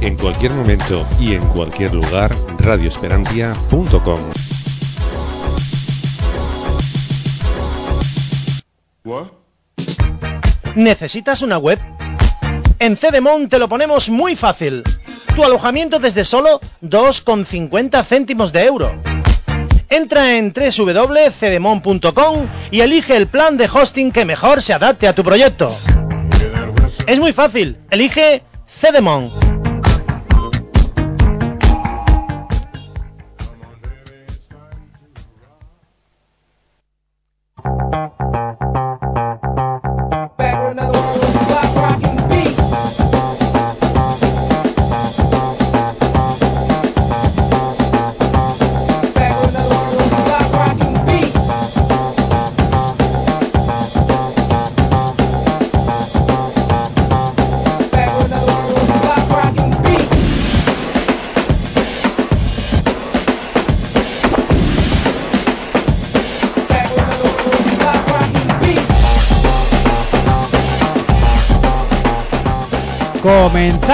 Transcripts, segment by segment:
En cualquier momento y en cualquier lugar, radioesperantia.com. ¿Necesitas una web? En Cedemon te lo ponemos muy fácil. Tu alojamiento desde solo 2,50 céntimos de euro. Entra en www.cedemon.com y elige el plan de hosting que mejor se adapte a tu proyecto. Es muy fácil, elige Cedemon.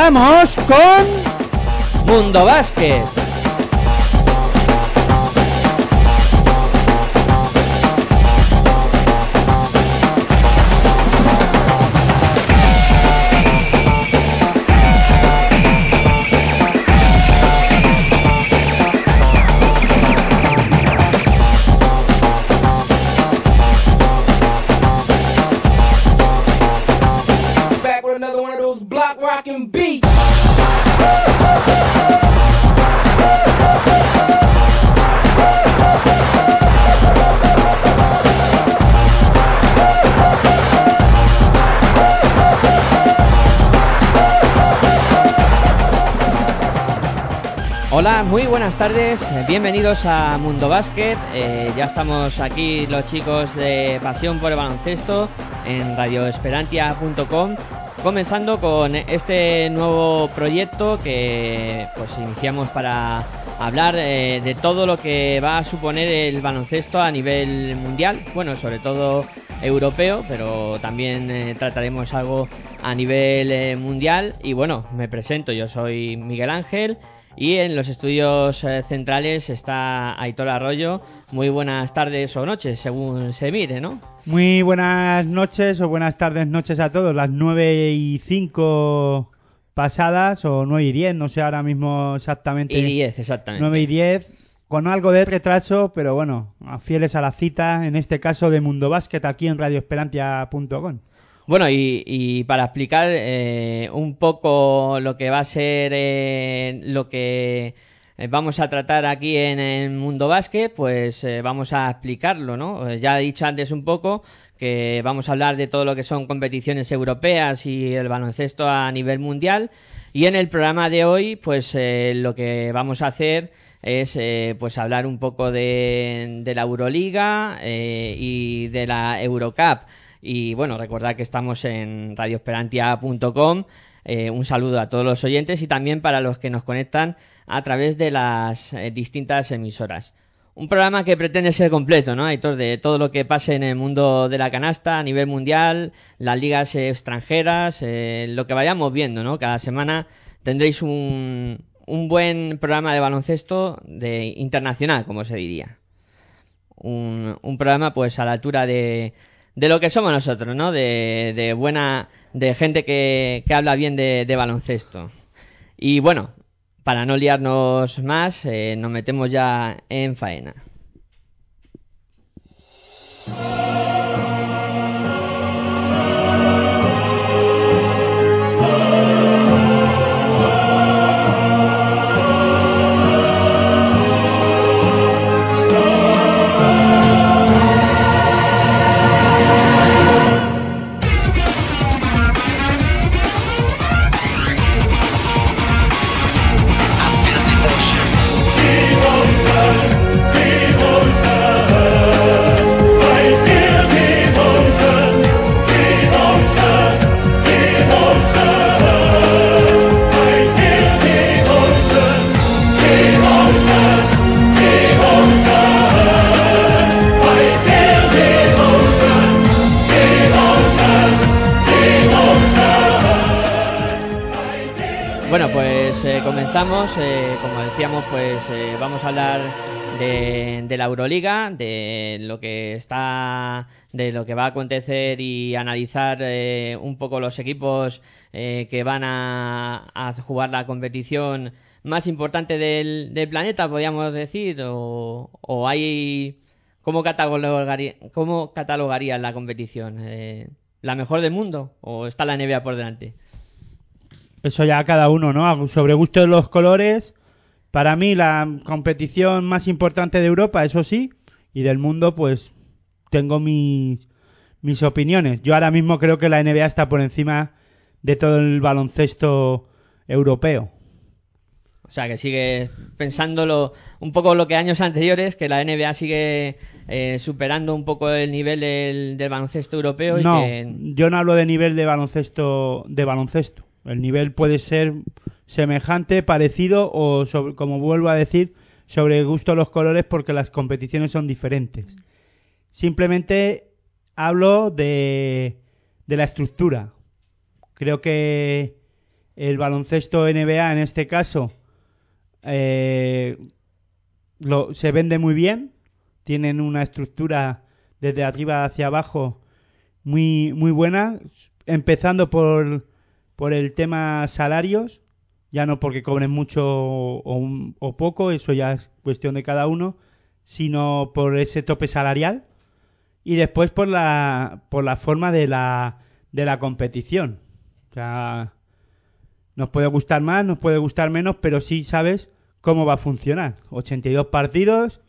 Comenzamos con Mundo Básquet. Hola, muy buenas tardes, bienvenidos a Mundo Básquet. Eh, ya estamos aquí los chicos de Pasión por el Baloncesto en radioesperantia.com, comenzando con este nuevo proyecto que pues iniciamos para hablar eh, de todo lo que va a suponer el baloncesto a nivel mundial, bueno, sobre todo europeo, pero también eh, trataremos algo a nivel mundial. Y bueno, me presento, yo soy Miguel Ángel. Y en los estudios eh, centrales está Aitor Arroyo. Muy buenas tardes o noches, según se mire, ¿no? Muy buenas noches o buenas tardes, noches a todos. Las 9 y 5 pasadas o 9 y 10, no sé ahora mismo exactamente. Y 10, exactamente. 9 y 10, con algo de retraso, pero bueno, fieles a la cita, en este caso de Mundo Básquet, aquí en radioesperantia.com. Bueno, y, y para explicar eh, un poco lo que va a ser eh, lo que eh, vamos a tratar aquí en el Mundo Básquet, pues eh, vamos a explicarlo, ¿no? Eh, Ya he dicho antes un poco que vamos a hablar de todo lo que son competiciones europeas y el baloncesto a nivel mundial. Y en el programa de hoy, pues lo que vamos a hacer es eh, pues hablar un poco de, de la Euroliga eh, y de la Eurocup. Y bueno, recordad que estamos en radioesperantia.com. Eh, un saludo a todos los oyentes y también para los que nos conectan a través de las eh, distintas emisoras. Un programa que pretende ser completo, ¿no? Aitor, de todo lo que pase en el mundo de la canasta a nivel mundial, las ligas extranjeras, eh, lo que vayamos viendo, ¿no? Cada semana tendréis un, un buen programa de baloncesto de internacional, como se diría. Un programa pues a la altura de, de lo que somos nosotros, ¿no? De, de buena, de gente que, que habla bien de, baloncesto. Y bueno, para no liarnos más, eh, nos metemos ya en faena. Estamos, eh, como decíamos, pues eh, vamos a hablar de, de, la Euroliga, de lo que está, de lo que va a acontecer y analizar eh, un poco los equipos eh, que van a, a, jugar la competición más importante del, del planeta, podríamos decir, o, hay ¿Cómo, catalogaría, la competición? Eh, ¿La mejor del mundo o está la NBA por delante? Eso ya cada uno, ¿no? Sobre gusto de los colores, para mí la competición más importante de Europa, eso sí, y del mundo, pues tengo mis, mis opiniones. Yo ahora mismo creo que la NBA está por encima de todo el baloncesto europeo. O sea, que sigue pensándolo un poco lo que años anteriores, que la NBA sigue eh, superando un poco el nivel del, del baloncesto europeo. no, y que... yo no hablo de nivel de baloncesto, de baloncesto. El nivel puede ser semejante, parecido o, sobre, como vuelvo a decir, sobre el gusto de los colores porque las competiciones son diferentes. Simplemente hablo de, de la estructura. Creo que el baloncesto NBA en este caso eh, lo, se vende muy bien, tienen una estructura desde arriba hacia abajo muy, muy buena, empezando por, por el tema salarios, ya no porque cobren mucho o, poco, eso ya es cuestión de cada uno, sino por ese tope salarial y después por la, por la forma de la, de la competición. O sea, nos puede gustar más, nos puede gustar menos, pero sí sabes cómo va a funcionar. 82 partidos,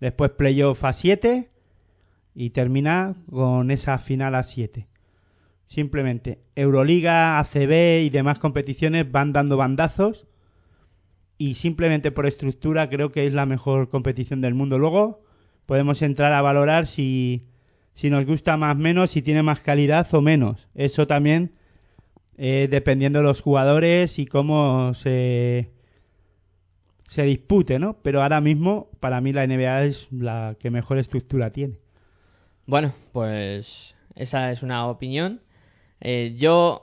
después playoff a 7 y termina con esa final a 7. Simplemente Euroliga, ACB y demás competiciones van dando bandazos y simplemente por estructura creo que es la mejor competición del mundo. Luego podemos entrar a valorar si, si nos gusta más menos, si tiene más calidad o menos. Eso también eh, dependiendo de los jugadores y cómo se, se dispute, ¿no? Pero ahora mismo, para mí, la NBA es la que mejor estructura tiene. Bueno, pues esa es una opinión. Eh, yo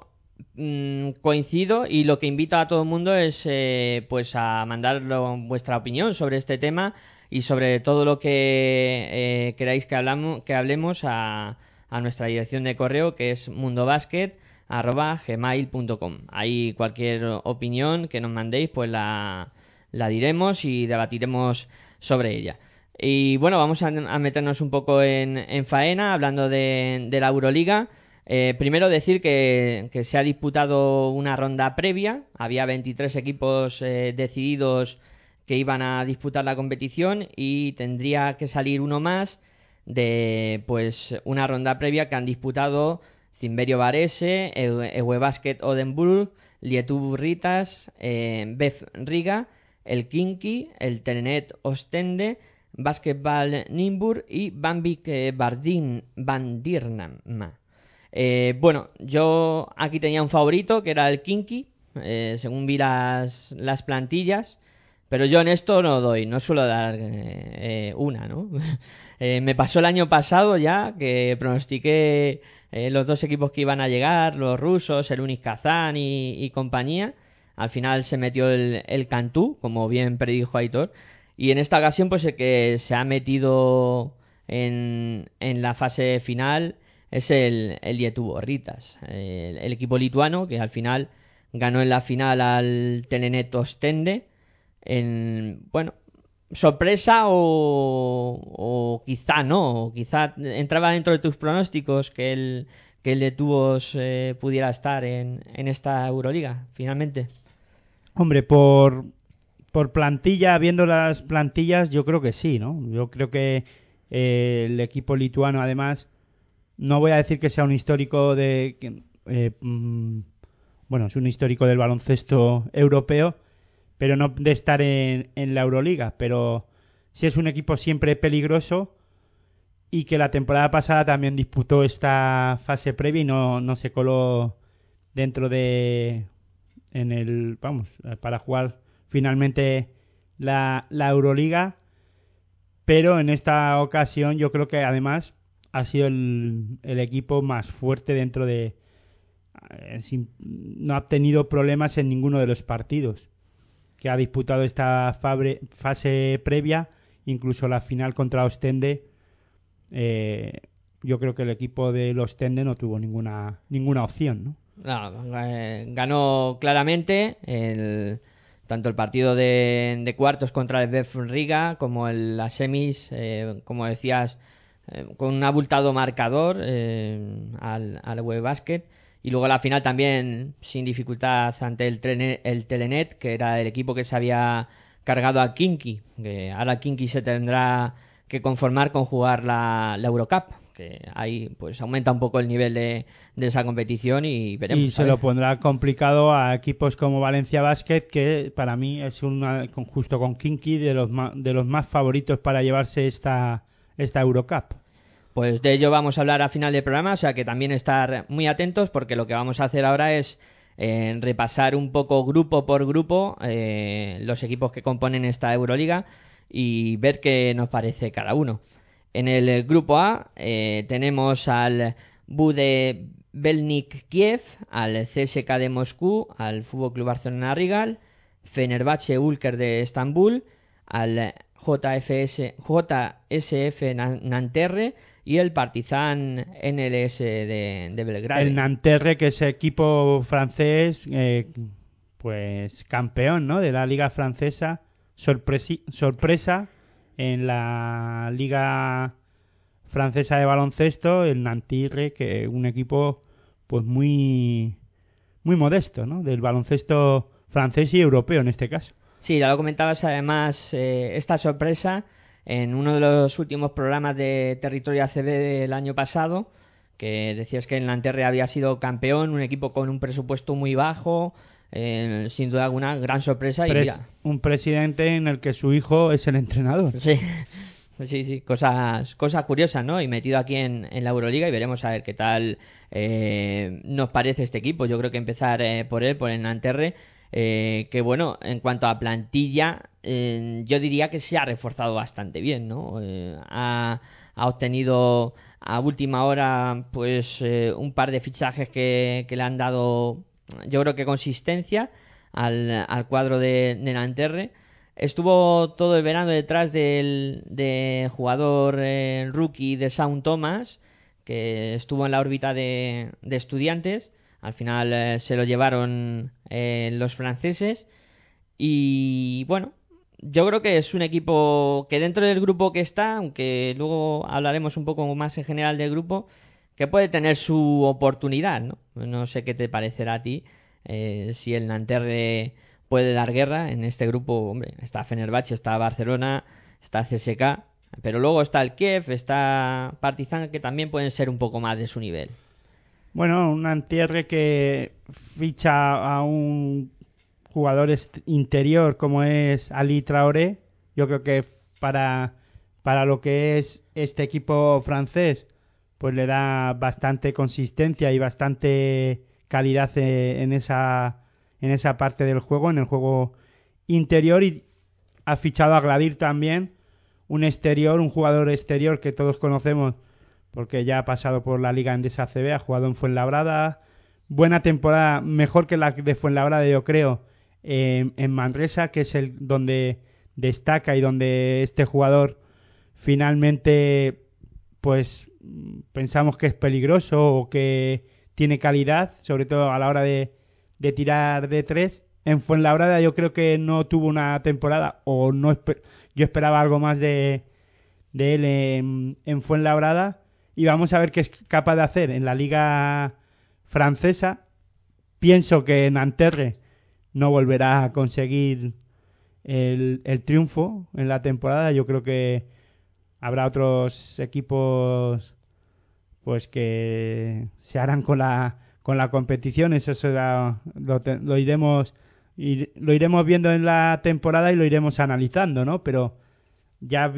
mmm, coincido y lo que invito a todo el mundo es eh, pues a mandar vuestra opinión sobre este tema y sobre todo lo que eh, queráis que, hablamos, que hablemos a, a nuestra dirección de correo que es mundobasket arroba gmail.com. Ahí cualquier opinión que nos mandéis, pues la, la diremos y debatiremos sobre ella. Y bueno, vamos a, a meternos un poco en, en faena, hablando de, de la Euroliga. Eh, primero decir que, se ha disputado una ronda previa, había 23 equipos eh, decididos que iban a disputar la competición y tendría que salir uno más de pues una ronda previa que han disputado Cimberio Varese, Ewe Basket Odenburg, Lietu Ritas, eh, Bef Riga, el Kinky, el Telenet Ostende, Basketball Nimbur y Bambik eh, Bardin Bandirnam. Eh, bueno, yo aquí tenía un favorito que era el Kinky, eh, según vi las, las plantillas, pero yo en esto no doy, no suelo dar eh, una, ¿no? me pasó el año pasado ya que pronostiqué eh, los dos equipos que iban a llegar, los rusos, el Unis Kazán y, y, compañía. Al final se metió el, el Cantú, como bien predijo Aitor. Y en esta ocasión, pues el que se ha metido en, en la fase final es el, el Yetuborritas, el, el, equipo lituano que al final ganó en la final al Telenet Ostende. En, bueno, sorpresa o, o quizá no, o quizá entraba dentro de tus pronósticos que el, que el de eh, pudiera estar en, en esta Euroliga, finalmente. Hombre, por, por plantilla, viendo las plantillas, yo creo que sí, ¿no? Yo creo que eh, el equipo lituano, además, no voy a decir que sea un histórico de. Eh, mm, bueno, es un histórico del baloncesto europeo, pero no de estar en, en la Euroliga. Pero sí es un equipo siempre peligroso y que la temporada pasada también disputó esta fase previa y no, no se coló dentro de en el vamos para jugar finalmente la, la Euroliga pero en esta ocasión yo creo que además ha sido el, equipo más fuerte dentro de eh, no ha tenido problemas en ninguno de los partidos que ha disputado esta fase previa, incluso la final contra Ostende. eh, yo creo que el equipo del Ostende no tuvo ninguna ninguna opción, ¿no? Eh, ganó claramente el, tanto el partido de, de cuartos contra el Bef Riga como el, las semis, como decías, eh, con un abultado marcador eh, al, al Web Basket. Y luego la final también sin dificultad ante el, el Telenet, que era el equipo que se había cargado a Kinky. Que ahora Kinky se tendrá que conformar con jugar la, la Eurocup. Que ahí pues aumenta un poco el nivel de, de esa competición y veremos. y a se ver. lo pondrá complicado a equipos como Valencia Basket, que para mí es una, justo con Kinky de los, de los más favoritos para llevarse esta, esta Eurocup. Pues de ello vamos a hablar a final del programa, o sea que también estar muy atentos porque lo que vamos a hacer ahora es eh, repasar un poco grupo por grupo eh, los equipos que componen esta Euroliga y ver qué nos parece cada uno. En el grupo A eh, tenemos al Bude Belnik Kiev, al CSK de Moscú, al Fútbol Club Barcelona Rigal, Fenerbahce Ulker de Estambul, al JFS, JSF Nan- Nanterre y el Partizan NLS de, de Belgrado. El Nanterre, que es equipo francés, eh, pues campeón ¿no? de la liga francesa, sorpresa en la liga francesa de baloncesto, el Nantirre, que es un equipo pues muy muy modesto, ¿no? Del baloncesto francés y europeo en este caso. Sí, ya lo comentabas además eh, esta sorpresa en uno de los últimos programas de Territorio ACB del año pasado, que decías que el Nanterre había sido campeón, un equipo con un presupuesto muy bajo, eh, sin duda alguna gran sorpresa y mira, un presidente en el que su hijo es el entrenador. Sí, sí, sí, cosas, cosas curiosas, ¿no? Y metido aquí en, en la Euroliga y veremos a ver qué tal eh, nos parece este equipo. Yo creo que empezar eh, por él, por el Nanterre, eh, que bueno, en cuanto a plantilla, eh, yo diría que se ha reforzado bastante bien, ¿no? Eh, ha, ha obtenido a última hora, pues, eh, un par de fichajes que, le han dado, yo creo que consistencia al, al cuadro de, de Nanterre. Estuvo todo el verano detrás del de jugador rookie de Sound Thomas, que estuvo en la órbita de, de estudiantes. Al final se lo llevaron eh, los franceses. Y bueno, yo creo que es un equipo que dentro del grupo que está, aunque luego hablaremos un poco más en general del grupo, que puede tener su oportunidad, ¿no? No sé qué te parecerá a ti eh, si el Nanterre puede dar guerra en este grupo, hombre, está Fenerbahce, está Barcelona, está CSK, pero luego está el Kiev, está Partizan, que también pueden ser un poco más de su nivel. Bueno, un antierre que ficha a un jugador interior como es Ali Traoré. Yo creo que para, para lo que es este equipo francés, pues le da bastante consistencia y bastante calidad eh, en esa, en esa parte del juego, en el juego interior. Y ha fichado a Gladir también, un exterior, un jugador exterior que todos conocemos porque ya ha pasado por la Liga Endesa CB, ha jugado en Fuenlabrada, buena temporada, mejor que la de Fuenlabrada yo creo, en Manresa, que es el donde destaca y donde este jugador finalmente pues pensamos que es peligroso o que tiene calidad, sobre todo a la hora de, de tirar de tres. En Fuenlabrada yo creo que no tuvo una temporada o no yo esperaba algo más de, de él en, en Fuenlabrada y vamos a ver qué es capaz de hacer en la liga francesa. Pienso que Nanterre no volverá a conseguir el, el triunfo en la temporada. Yo creo que habrá otros equipos pues que se harán con la con la competición. Eso será, lo, lo iremos ir- lo iremos viendo en la temporada y lo iremos analizando, ¿no? Pero ya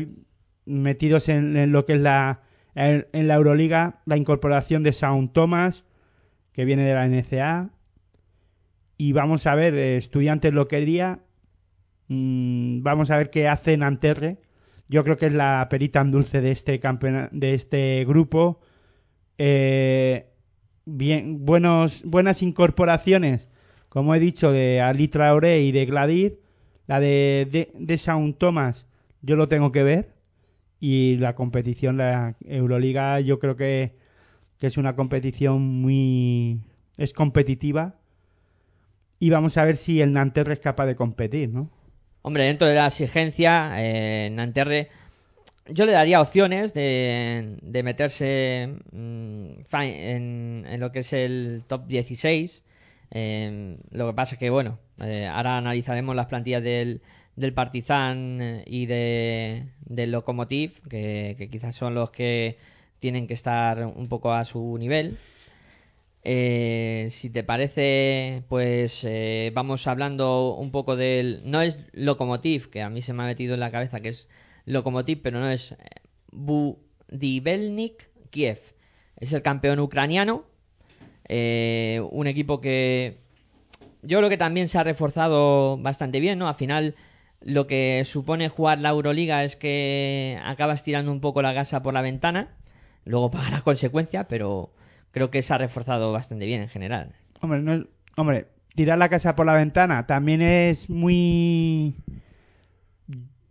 metidos en lo que es la en, la Euroliga, la incorporación de Sound Thomas, que viene de la NCA. Y vamos a ver, eh, Estudiantes lo quería. Mm, vamos a ver qué hace Nanterre. Yo creo que es la perita en dulce de este de este grupo. Eh, bien, buenos, buenas incorporaciones, como he dicho, de Ali Traoré y de Gladir. La de, de, de Thomas yo lo tengo que ver y la competición, la Euroliga, yo creo que, que es una competición muy... es competitiva y vamos a ver si el Nanterre es capaz de competir, ¿no? Hombre, dentro de la exigencia, eh, Nanterre, yo le daría opciones de, de meterse mm, en, en lo que es el top 16. Eh, lo que pasa es que, bueno, eh, ahora analizaremos las plantillas del, del Partizan eh, y de, del Lokomotiv, que, quizás son los que tienen que estar un poco a su nivel. Eh, si te parece, pues eh, vamos hablando un poco del... No es Lokomotiv, que a mí se me ha metido en la cabeza que es Lokomotiv, pero no es Budivelnik Kiev. Es el campeón ucraniano. un equipo que yo creo que también se ha reforzado bastante bien, ¿no? Al final lo que supone jugar la Euroliga es que acabas tirando un poco la gasa por la ventana, luego paga las consecuencias, pero creo que se ha reforzado bastante bien en general. Hombre, no hombre, tirar la casa por la ventana también es muy...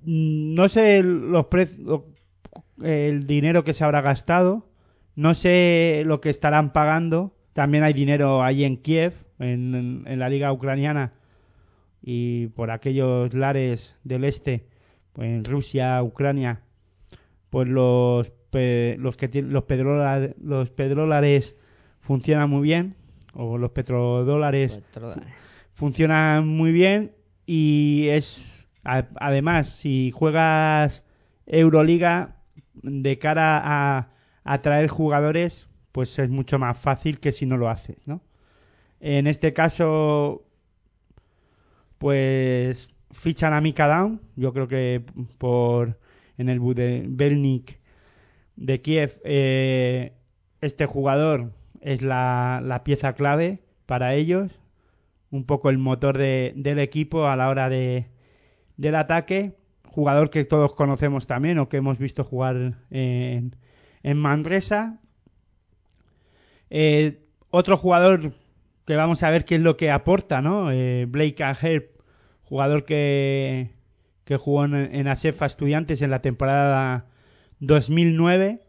No sé los precios, el dinero que se habrá gastado, no sé lo que estarán pagando. También hay dinero ahí en Kiev, en la liga ucraniana y por aquellos lares del este, pues en Rusia, Ucrania, pues los pe- los que los pedrola- los pedrólares funcionan muy bien o los petrodólares funcionan muy bien y es a- además si juegas Euroliga de cara a atraer jugadores pues es mucho más fácil que si no lo haces ¿no? en este caso pues fichan a Mika Down yo creo que por en el Budelnik de Kiev eh, este jugador es la, la pieza clave para ellos un poco el motor de- del equipo a la hora de, del ataque. Jugador que todos conocemos también o que hemos visto jugar en, en Manresa. Eh, otro jugador que vamos a ver qué es lo que aporta, ¿no? Eh, Blake Herb, jugador que, que jugó en, en Asefa Estudiantes en la temporada 2009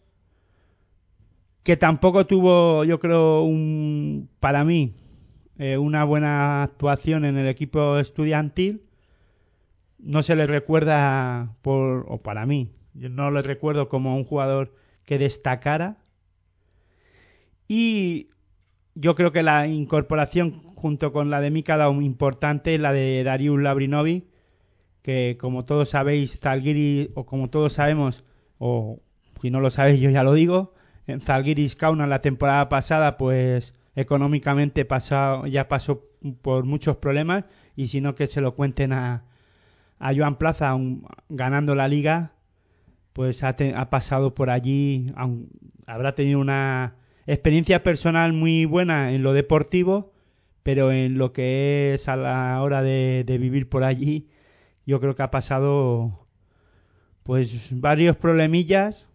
que tampoco tuvo, yo creo, un, para mí, eh, una buena actuación en el equipo estudiantil. No se le recuerda por, o para mí, yo no le recuerdo como un jugador que destacara. Y yo creo que la incorporación junto con la de Mika Daum importante, la de Darius Labrinovi, que como todos sabéis, Zalgiris, o como todos sabemos, o si no lo sabéis yo ya lo digo, en Zalgiris Kaunas la temporada pasada pues económicamente pasado, ya pasó por muchos problemas y si no que se lo cuenten a, a Joan Plaza ganando la liga pues ha, te- ha pasado por allí habrá tenido una experiencia personal muy buena en lo deportivo pero en lo que es a la hora de, de vivir por allí yo creo que ha pasado pues varios problemillas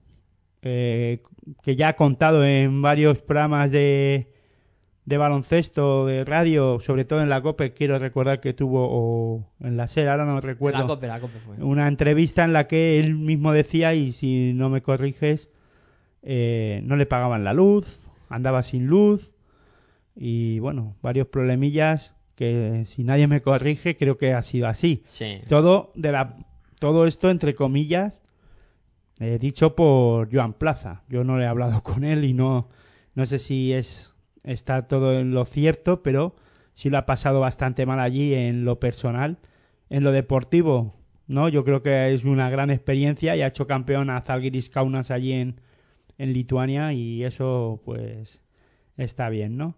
eh, que ya ha contado en varios programas de, de baloncesto, de radio, sobre todo en la COPE, quiero recordar que tuvo, o en la SER, ahora no recuerdo, La Copa fue. una entrevista en la que él mismo decía, y si no me corriges, eh, no le pagaban la luz, andaba sin luz, y bueno, varios problemillas que si nadie me corrige, creo que ha sido así. Sí. Todo, de la, todo esto, entre comillas, eh, dicho por Joan Plaza. Yo no le he hablado con él y no, no sé si es está todo en lo cierto, pero sí lo ha pasado bastante mal allí en lo personal. En lo deportivo, ¿no? Yo creo que es una gran experiencia y ha hecho campeón a Zalgiris Kaunas allí en, en Lituania y eso pues está bien, ¿no?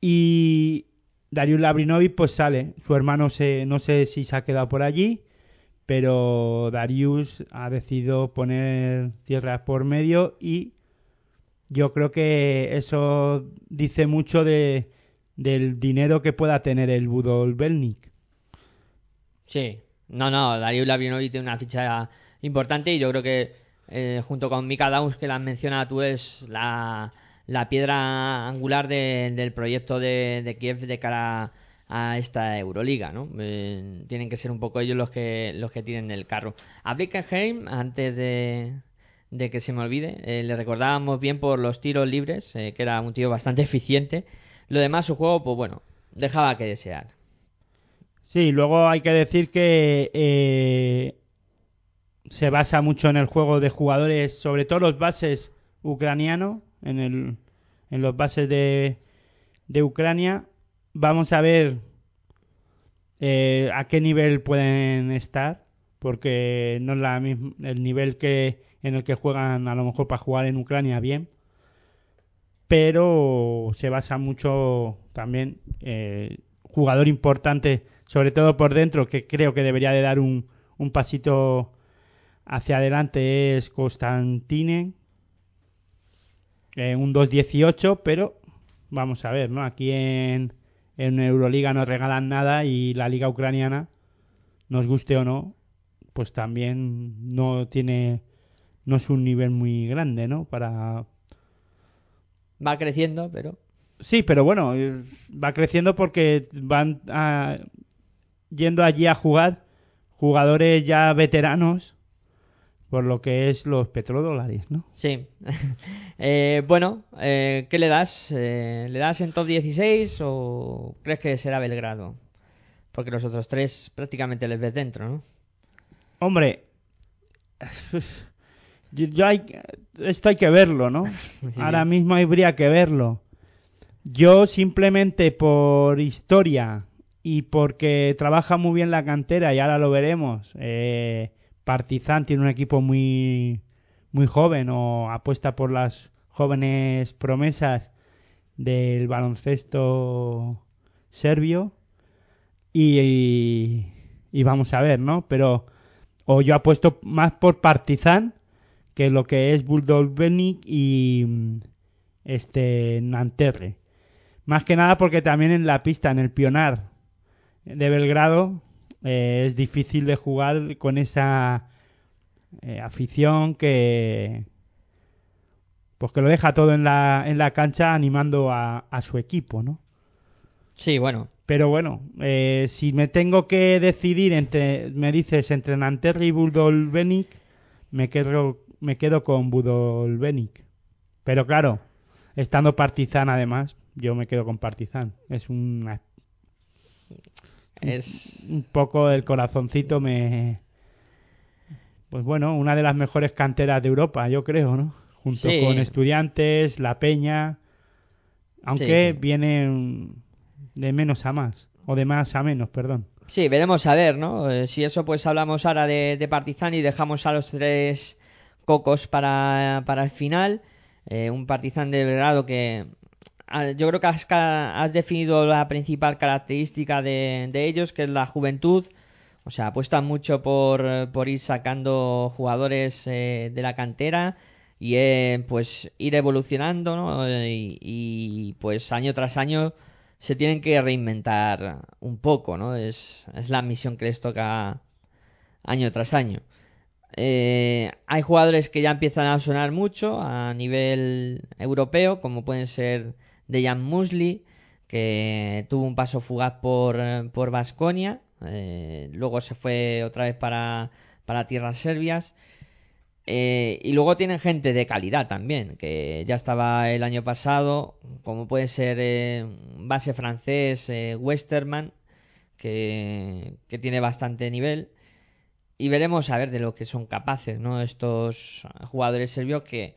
Y Darius Labrinovic pues sale, su hermano se, no sé si se ha quedado por allí, pero Darius ha decidido poner tierra por medio y yo creo que eso dice mucho de, del dinero que pueda tener el Budol Belnik. Sí. No, no, Darío Labrinovic tiene una ficha importante y yo creo que eh, junto con Mika Downs, que la has tú, es la, la piedra angular de- del proyecto de, de Kiev de cara a esta Euroliga, ¿no? Eh, tienen que ser un poco ellos los que los que tienen el carro. A Blickenheim, antes de, de que se me olvide, eh, le recordábamos bien por los tiros libres, que era un tío bastante eficiente. Lo demás, su juego, pues bueno, dejaba que desear. Sí, luego hay que decir que se basa mucho en el juego de jugadores, sobre todo los bases ucranianos, en, el, en los bases de, de Ucrania. Vamos a ver eh, a qué nivel pueden estar, porque no es la misma, el nivel que en el que juegan a lo mejor para jugar en Ucrania bien, pero se basa mucho también eh, jugador importante, sobre todo por dentro, que creo que debería de dar un, un pasito hacia adelante es Constantine, eh, un 2.18, pero vamos a ver, ¿no? Aquí en, en Euroliga nos regalan nada y la liga ucraniana, nos guste o no, pues también no tiene, no es un nivel muy grande, ¿no? Para... Va creciendo, pero... Sí, pero bueno, eh, va creciendo porque van a- yendo allí a jugar jugadores ya veteranos por lo que es los petrodólares, ¿no? Sí. Eh, bueno, eh, ¿qué le das? Eh, ¿Le das en top 16 o crees que será Belgrado? Porque los otros tres prácticamente les ves dentro, ¿no? Hombre, yo, yo hay, esto hay que verlo, ¿no? Ahora mismo habría que verlo. Yo simplemente por historia y porque trabaja muy bien la cantera y ahora lo veremos. Eh, Partizan tiene un equipo muy muy joven o apuesta por las jóvenes promesas del baloncesto serbio y, y, vamos a ver, ¿no? Pero o yo apuesto más por Partizan que lo que es Bulldog y este Nanterre. Más que nada porque también en la pista, en el Pionar de Belgrado, eh, es difícil de jugar con esa eh, afición que pues que lo deja todo en la, en la cancha animando a, a su equipo, ¿no? Sí, bueno. Pero bueno, eh, si me tengo que decidir entre, me dices, entre Nanterre y Budolbenic, me quedo, me quedo con Budolbenic. Pero claro, estando Partizan además, yo me quedo con Partizan. Es una, Es... un poco el corazoncito me... Pues bueno, una de las mejores canteras de Europa, yo creo, ¿no? Junto Sí. con Estudiantes, La Peña, aunque Sí, sí. vienen de menos a más, o de más a menos, perdón. Sí, veremos a ver, ¿no? Eh, si eso, pues hablamos ahora de, de Partizan y dejamos a los tres cocos para, para el final. Eh, un Partizan de Belgrado que yo creo que has, has definido la principal característica de, ellos, que es la juventud. O sea, apuestan mucho por, por ir sacando jugadores eh, de la cantera y eh, pues ir evolucionando, ¿no? Y, y, pues año tras año se tienen que reinventar un poco, ¿no? Es, es la misión que les toca año tras año. Eh, hay jugadores que ya empiezan a sonar mucho a nivel europeo, como pueden ser Dejan Musli, que tuvo un paso fugaz por, eh, por Basconia, luego se fue otra vez para, para tierras serbias. Eh, y luego tienen gente de calidad también, que ya estaba el año pasado, como puede ser eh, base francés, eh, Westerman, que, que tiene bastante nivel. Y veremos a ver de lo que son capaces, ¿no? Estos jugadores serbios que...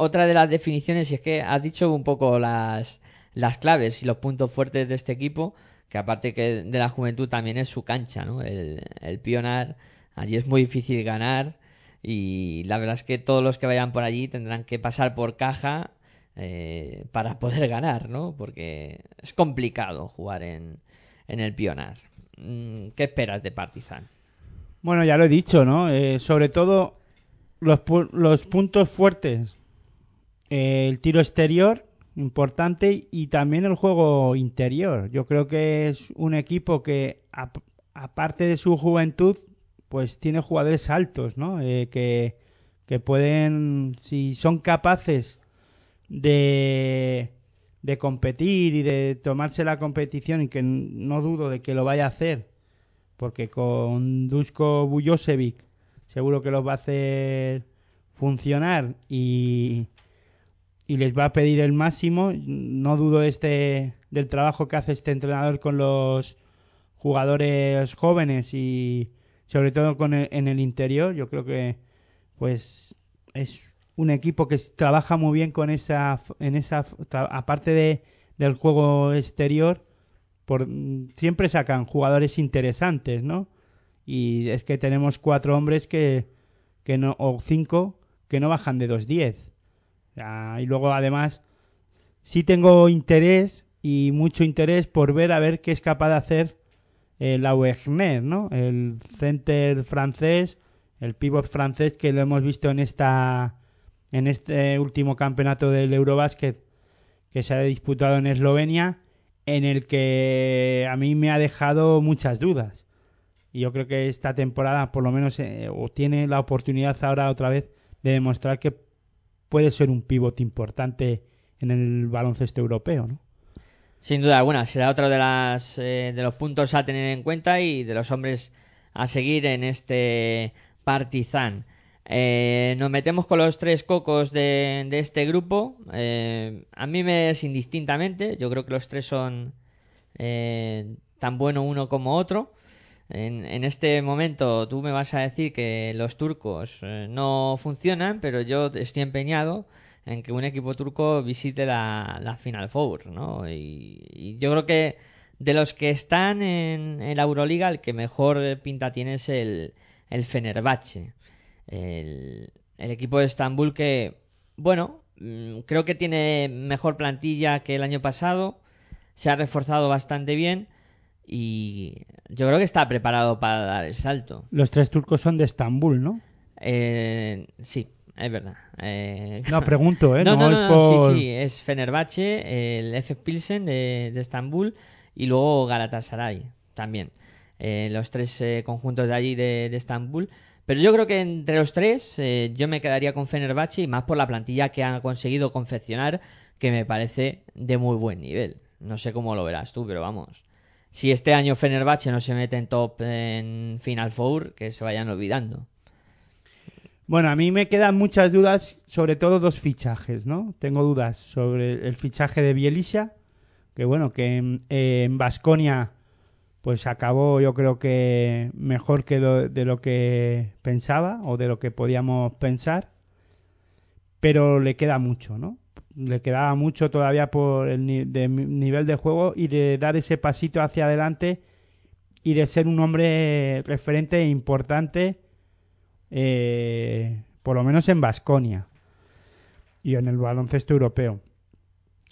Otra de las definiciones, y es que has dicho un poco las, las claves y los puntos fuertes de este equipo, que aparte que de la juventud también es su cancha, ¿no? El, el Pionar, allí es muy difícil ganar y la verdad es que todos los que vayan por allí tendrán que pasar por caja eh, para poder ganar, ¿no? Porque es complicado jugar en, en el Pionar. Mm, ¿Qué esperas de Partizan? Bueno, ya lo he dicho, ¿no? Eh, sobre todo los, pu- los puntos fuertes. El tiro exterior, importante, y también el juego interior. Yo creo que es un equipo que, ap- aparte de su juventud, pues tiene jugadores altos, ¿no? Eh, que, que pueden, si son capaces de de competir y de tomarse la competición y que no dudo de que lo vaya a hacer porque con Dusko Bujosevic seguro que los va a hacer funcionar y, y les va a pedir el máximo. No dudo este del trabajo que hace este entrenador con los jugadores jóvenes y sobre todo con el- en el interior. Yo creo que pues es un equipo que trabaja muy bien con esa en esa aparte de del juego exterior por siempre sacan jugadores interesantes, ¿no? Y es que tenemos cuatro hombres que que no o cinco que no bajan de 2.10. Y luego además sí tengo interés y mucho interés por ver a ver qué es capaz de hacer el Auerner, ¿no? El center francés, el pivot francés que lo hemos visto en esta en este último campeonato del Eurobasket que se ha disputado en Eslovenia en el que a mí me ha dejado muchas dudas. Y yo creo que esta temporada por lo menos eh, o tiene la oportunidad ahora otra vez de demostrar que puede ser un pivot importante en el baloncesto europeo, ¿no? Sin duda alguna, será otro de, las, eh, de los puntos a tener en cuenta y de los hombres a seguir en este Partizan. Eh, nos metemos con los tres cocos de, de este grupo. Eh, a mí me es indistintamente. Yo creo que los tres son eh, tan bueno uno como otro. En, en este momento tú me vas a decir que los turcos eh, no funcionan, pero yo estoy empeñado en que un equipo turco visite la, Final Four, ¿no? Y, yo creo que de los que están en, la Euroliga, el que mejor pinta tiene es el, el Fenerbahce. El, el equipo de Estambul que, bueno, mm, creo que tiene mejor plantilla que el año pasado, se ha reforzado bastante bien y yo creo que está preparado para dar el salto. Los tres turcos son de Estambul, ¿no? Eh, sí, es verdad. Eh, No, pregunto, ¿eh? no, no, es no, no, por- sí, sí, es Fenerbahce, el F. Pilsen de, de Estambul y luego Galatasaray también. Eh, los tres eh, conjuntos de allí de, de Estambul. Pero yo creo que entre los tres eh, yo me quedaría con Fenerbahce y más por la plantilla que han conseguido confeccionar que me parece de muy buen nivel. No sé cómo lo verás tú, pero vamos. Si este año Fenerbahce no se mete en top en Final Four, que se vayan olvidando. Bueno, a mí me quedan muchas dudas, sobre todo dos fichajes, ¿no? Tengo dudas sobre el fichaje de Bielisa, que bueno, que en- en Basconia pues acabó yo creo que mejor que de lo que pensaba o de lo que podíamos pensar, pero le queda mucho, ¿no? Le quedaba mucho todavía por el ni- de nivel de juego y de dar ese pasito hacia adelante y de ser un hombre referente e importante eh, por lo menos en Basconia y en el baloncesto europeo.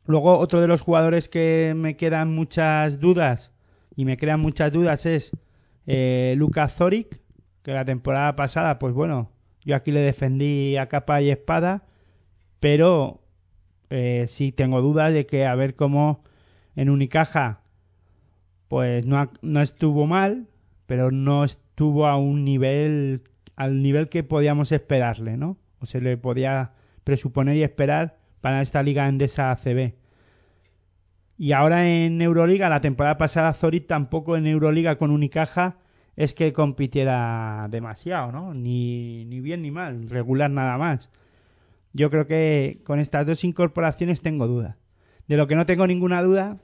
Luego, otro de los jugadores que me quedan muchas dudas y me crean muchas dudas es eh, Luka Zoric, que la temporada pasada, pues bueno, yo aquí le defendí a capa y espada, pero eh, sí tengo dudas de que a ver cómo en Unicaja, pues no, no estuvo mal, pero no estuvo a un nivel al nivel que podíamos esperarle, ¿no? O se le podía presuponer y esperar para esta liga endesa ACB. Y ahora en Euroliga, la temporada pasada Zorit tampoco en Euroliga con Unicaja es que compitiera demasiado, ¿no? Ni, ni bien ni mal, regular nada más. Yo creo que con estas dos incorporaciones tengo dudas. De lo que no tengo ninguna duda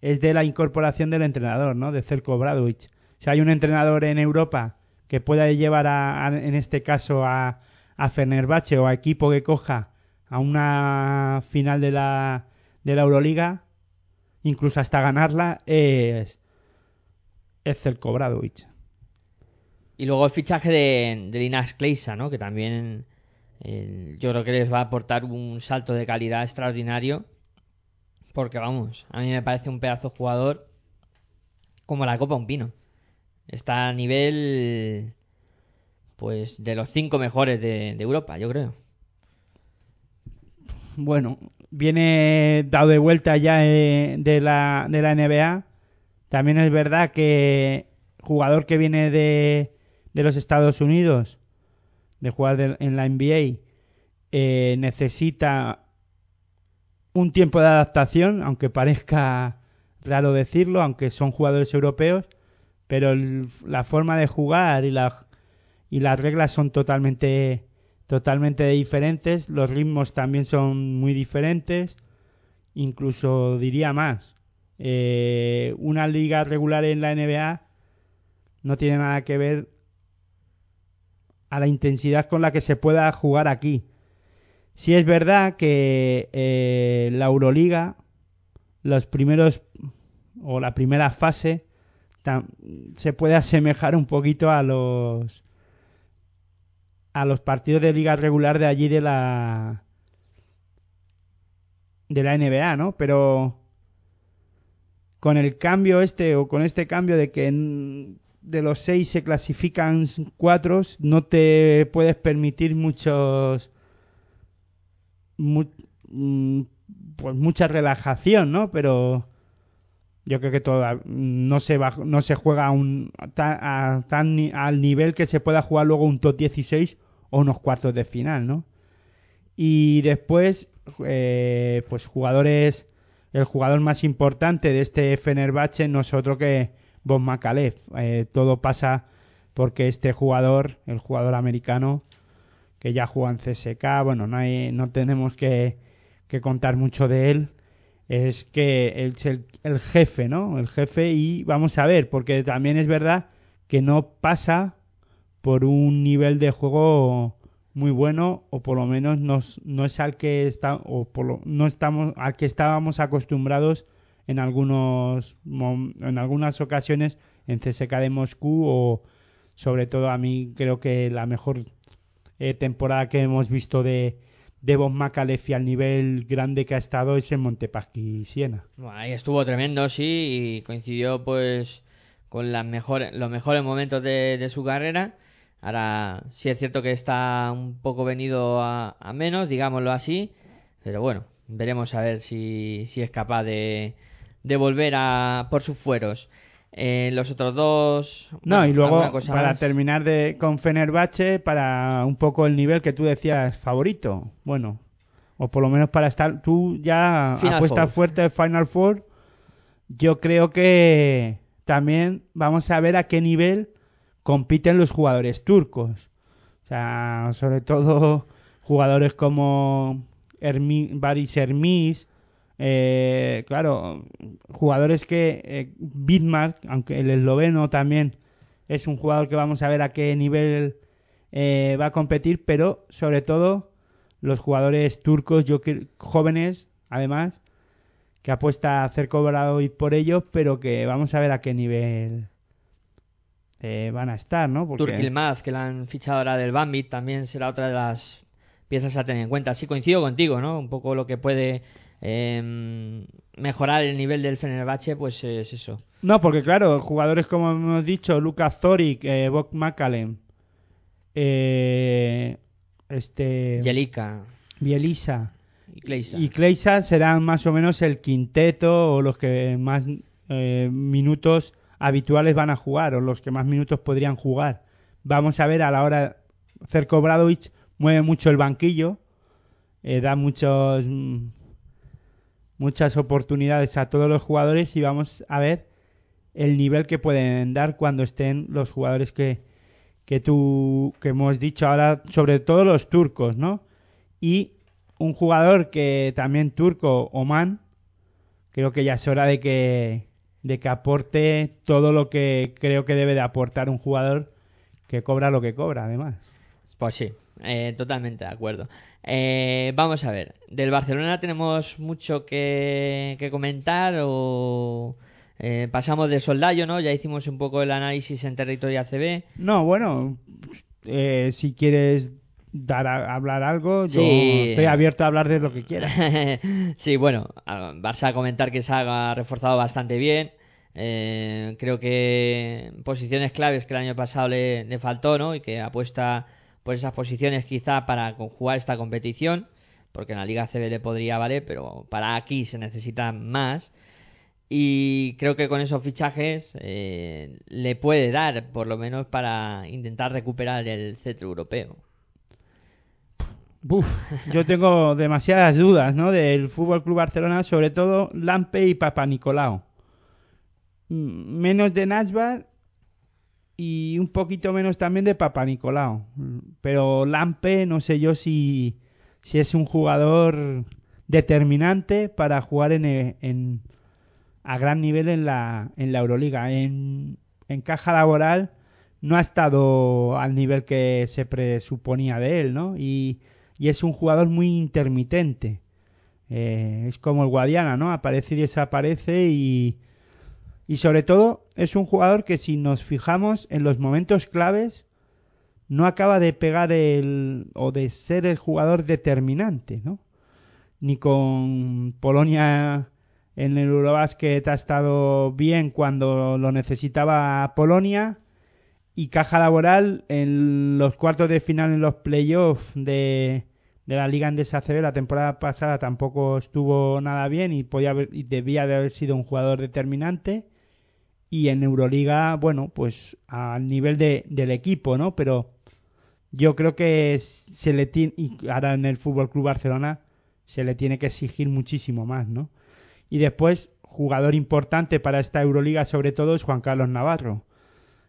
es de la incorporación del entrenador, ¿no? De Zelko Bradovic. Si hay un entrenador en Europa que pueda llevar a, en este caso a, a Fenerbahce o a equipo que coja a una final de la, de la Euroliga, incluso hasta ganarla, es, es Zelko Bradovic. Y luego el fichaje de, de Linas Kleisa, ¿no? Que también yo creo que les va a aportar un salto de calidad extraordinario. Porque vamos, a mí me parece un pedazo jugador como la copa un pino. Está a nivel, pues, de los cinco mejores de, de Europa, yo creo. Bueno, viene dado de vuelta ya eh, de la, de la NBA. También es verdad que jugador que viene de, de los Estados Unidos, de jugar de- en la NBA, eh, necesita un tiempo de adaptación, aunque parezca raro decirlo, aunque son jugadores europeos, pero la forma de jugar y, la, y las reglas son totalmente, totalmente diferentes, los ritmos también son muy diferentes, incluso diría más, eh, una liga regular en la NBA no tiene nada que ver a la intensidad con la que se pueda jugar aquí. Sí es verdad que eh, la Euroliga, los primeros o la primera fase se puede asemejar un poquito a los a los partidos de liga regular de allí de la de la NBA, ¿no? Pero con el cambio este o con este cambio de que de los seis se clasifican cuatro, no te puedes permitir muchos mu- mm, pues mucha relajación, ¿no? Pero yo creo que toda, no se baj- no se juega a un, a tan al nivel que se pueda jugar luego un top 16 o unos cuartos de final, ¿no? Y después, eh, pues jugadores, el jugador más importante de este Fenerbahce no es otro que Bob Makalev. Eh, todo pasa porque este jugador, el jugador americano, que ya juega en CSK, bueno, no, hay, no tenemos que, que contar mucho de él, es que es el, el jefe, ¿no? El jefe y vamos a ver, porque también es verdad que no pasa por un nivel de juego muy bueno o por lo menos nos- no es al que está o por lo- no estamos al que estábamos acostumbrados en algunos en algunas ocasiones en CSKA de Moscú o sobre todo a mí creo que la mejor eh, temporada que hemos visto de de Bob al nivel grande que ha estado es en Montepaschi Siena. Ahí estuvo tremendo, sí, y coincidió pues con las mejores, los mejores momentos de, de su carrera. Ahora sí es cierto que está un poco venido a, a menos, digámoslo así, pero bueno, veremos a ver si, si es capaz de, de volver a por sus fueros. Eh, los otros dos. No, bueno, y luego ¿alguna cosa para más? terminar de con Fenerbahce para un poco el nivel que tú decías favorito. Bueno, o por lo menos para estar tú ya Final apuestas Four. fuerte de Final Four. Yo creo que también vamos a ver a qué nivel compiten los jugadores turcos. O sea, sobre todo jugadores como Hermi, Baris Hermis, eh, claro, jugadores que eh, Bismarck, aunque el esloveno también es un jugador que vamos a ver a qué nivel eh, va a competir, pero sobre todo los jugadores turcos, yo jóvenes, además, que apuesta a hacer cobrado y por ellos, pero que vamos a ver a qué nivel eh, van a estar, ¿no? Porque- Turkilmaz, que la han fichado ahora del Bambit, también será otra de las piezas a tener en cuenta. Sí, coincido contigo, ¿no? Un poco lo que puede em, mejorar el nivel del Fenerbahce, pues es eso. No, porque claro, jugadores como hemos dicho, Lucas Zorik, eh, Bob McCallum, eh, este, Jelica Bielisa y Kleisa. y Kleisa serán más o menos el quinteto o los que más eh, minutos habituales van a jugar o los que más minutos podrían jugar. Vamos a ver a la hora, Cerco Bradovic mueve mucho el banquillo, eh, da muchos mm, muchas oportunidades a todos los jugadores y vamos a ver el nivel que pueden dar cuando estén los jugadores que, que tú que hemos dicho ahora, sobre todo los turcos, ¿no? Y un jugador que también turco, Oman, creo que ya es hora de que de que aporte todo lo que creo que debe de aportar un jugador que cobra lo que cobra, además. Pues sí, eh, totalmente de acuerdo. Eh, vamos a ver, del Barcelona tenemos mucho que, que comentar o eh, pasamos de soldado, ¿no? Ya hicimos un poco el análisis en territorio ACB. No, bueno, eh, si quieres dar a, hablar algo, yo estoy abierto a hablar de lo que quieras. sí, bueno, vas a comentar que se ha reforzado bastante bien. Eh, creo que posiciones claves que el año pasado le, le faltó, ¿no? Y que apuesta por esas posiciones quizá para conjugar esta competición, porque en la Liga CB le podría valer, pero para aquí se necesita más. Y creo que con esos fichajes eh, le puede dar, por lo menos para intentar recuperar el cetro europeo. Buf, yo tengo demasiadas dudas, ¿no? Del Fútbol Club Barcelona, sobre todo Lampe y Papa Nicolau. Mm, Menos de Nasbar y un poquito menos también de Papa Nicolau. Pero Lampe, no sé yo si, si es un jugador determinante para jugar en, e- en- a gran nivel en la, en la Euroliga. En, en caja laboral no ha estado al nivel que se presuponía de él, ¿no? Y, y es un jugador muy intermitente. Eh, es como el Guadiana, ¿no? Aparece y desaparece y, y sobre todo es un jugador que si nos fijamos en los momentos claves no acaba de pegar el o de ser el jugador determinante, ¿no? Ni con Polonia en el Eurobasket ha estado bien cuando lo necesitaba Polonia y caja laboral en los cuartos de final en los playoffs de, de la Liga Endesa CB la temporada pasada tampoco estuvo nada bien y podía haber, y debía de haber sido un jugador determinante y en Euroliga bueno pues al nivel de, del equipo no pero yo creo que se le tiene y ahora en el Fútbol Club Barcelona se le tiene que exigir muchísimo más no y después jugador importante para esta Euroliga sobre todo es Juan Carlos Navarro.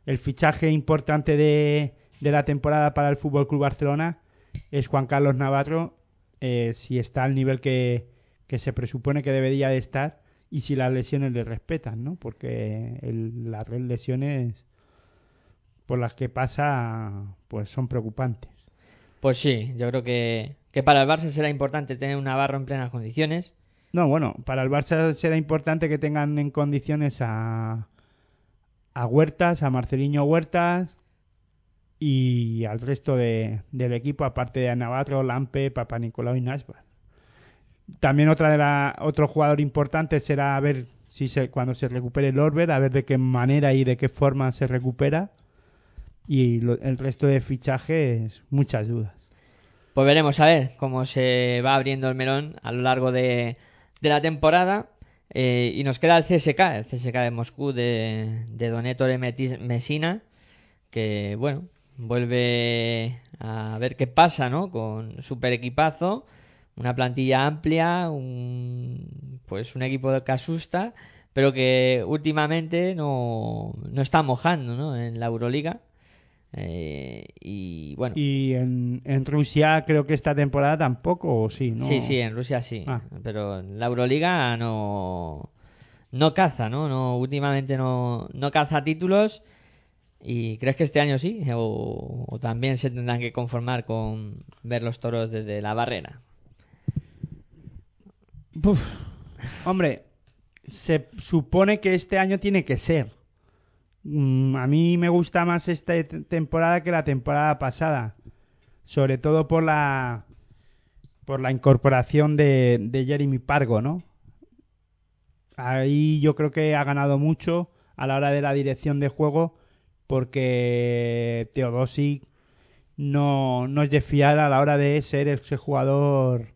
El fichaje importante de, de la temporada para el Fútbol Club Barcelona es Juan Carlos Navarro eh, si está al nivel que, que se presupone que debería de estar y si las lesiones le respetan, ¿no? Porque el- las lesiones por las que pasa pues son preocupantes. Pues sí, yo creo que, que para el Barça será importante tener un Navarro en plenas condiciones. No, bueno, para el Barça será importante que tengan en condiciones a, a Huertas, a Marceliño Huertas y al resto de, del equipo, aparte de Navarro, Lampe, Papa Nicolau y Nasbar. También otra de la, otro jugador importante será a ver si se, cuando se recupere el Orber, a ver de qué manera y de qué forma se recupera. Y lo- el resto de fichajes, muchas dudas. Pues veremos a ver cómo se va abriendo el melón a lo largo de, de la temporada. Eh, y nos queda el CSK, el CSK de Moscú de, de Donetore Messina, que bueno, vuelve a ver qué pasa, ¿no? Con super equipazo, una plantilla amplia, un, pues un equipo que asusta, pero que últimamente no, no está mojando, ¿no? En la Euroliga. Eh, y bueno, Y en, en Rusia creo que esta temporada tampoco, o sí, ¿no? Sí, sí, en Rusia sí. Ah. Pero en la Euroliga no, no caza, ¿no? no Últimamente no, no caza títulos. ¿Y crees que este año sí? O, o también se tendrán que conformar con ver los toros desde la barrera? Hombre, se supone que este año tiene que ser. Mm, a mí me gusta más esta te- temporada que la temporada pasada. Sobre todo por la por la incorporación de, de Jeremy Pargo, ¿no? Ahí yo creo que ha ganado mucho a la hora de la dirección de juego porque Teodosic no, no es de fiar a la hora de ser ese jugador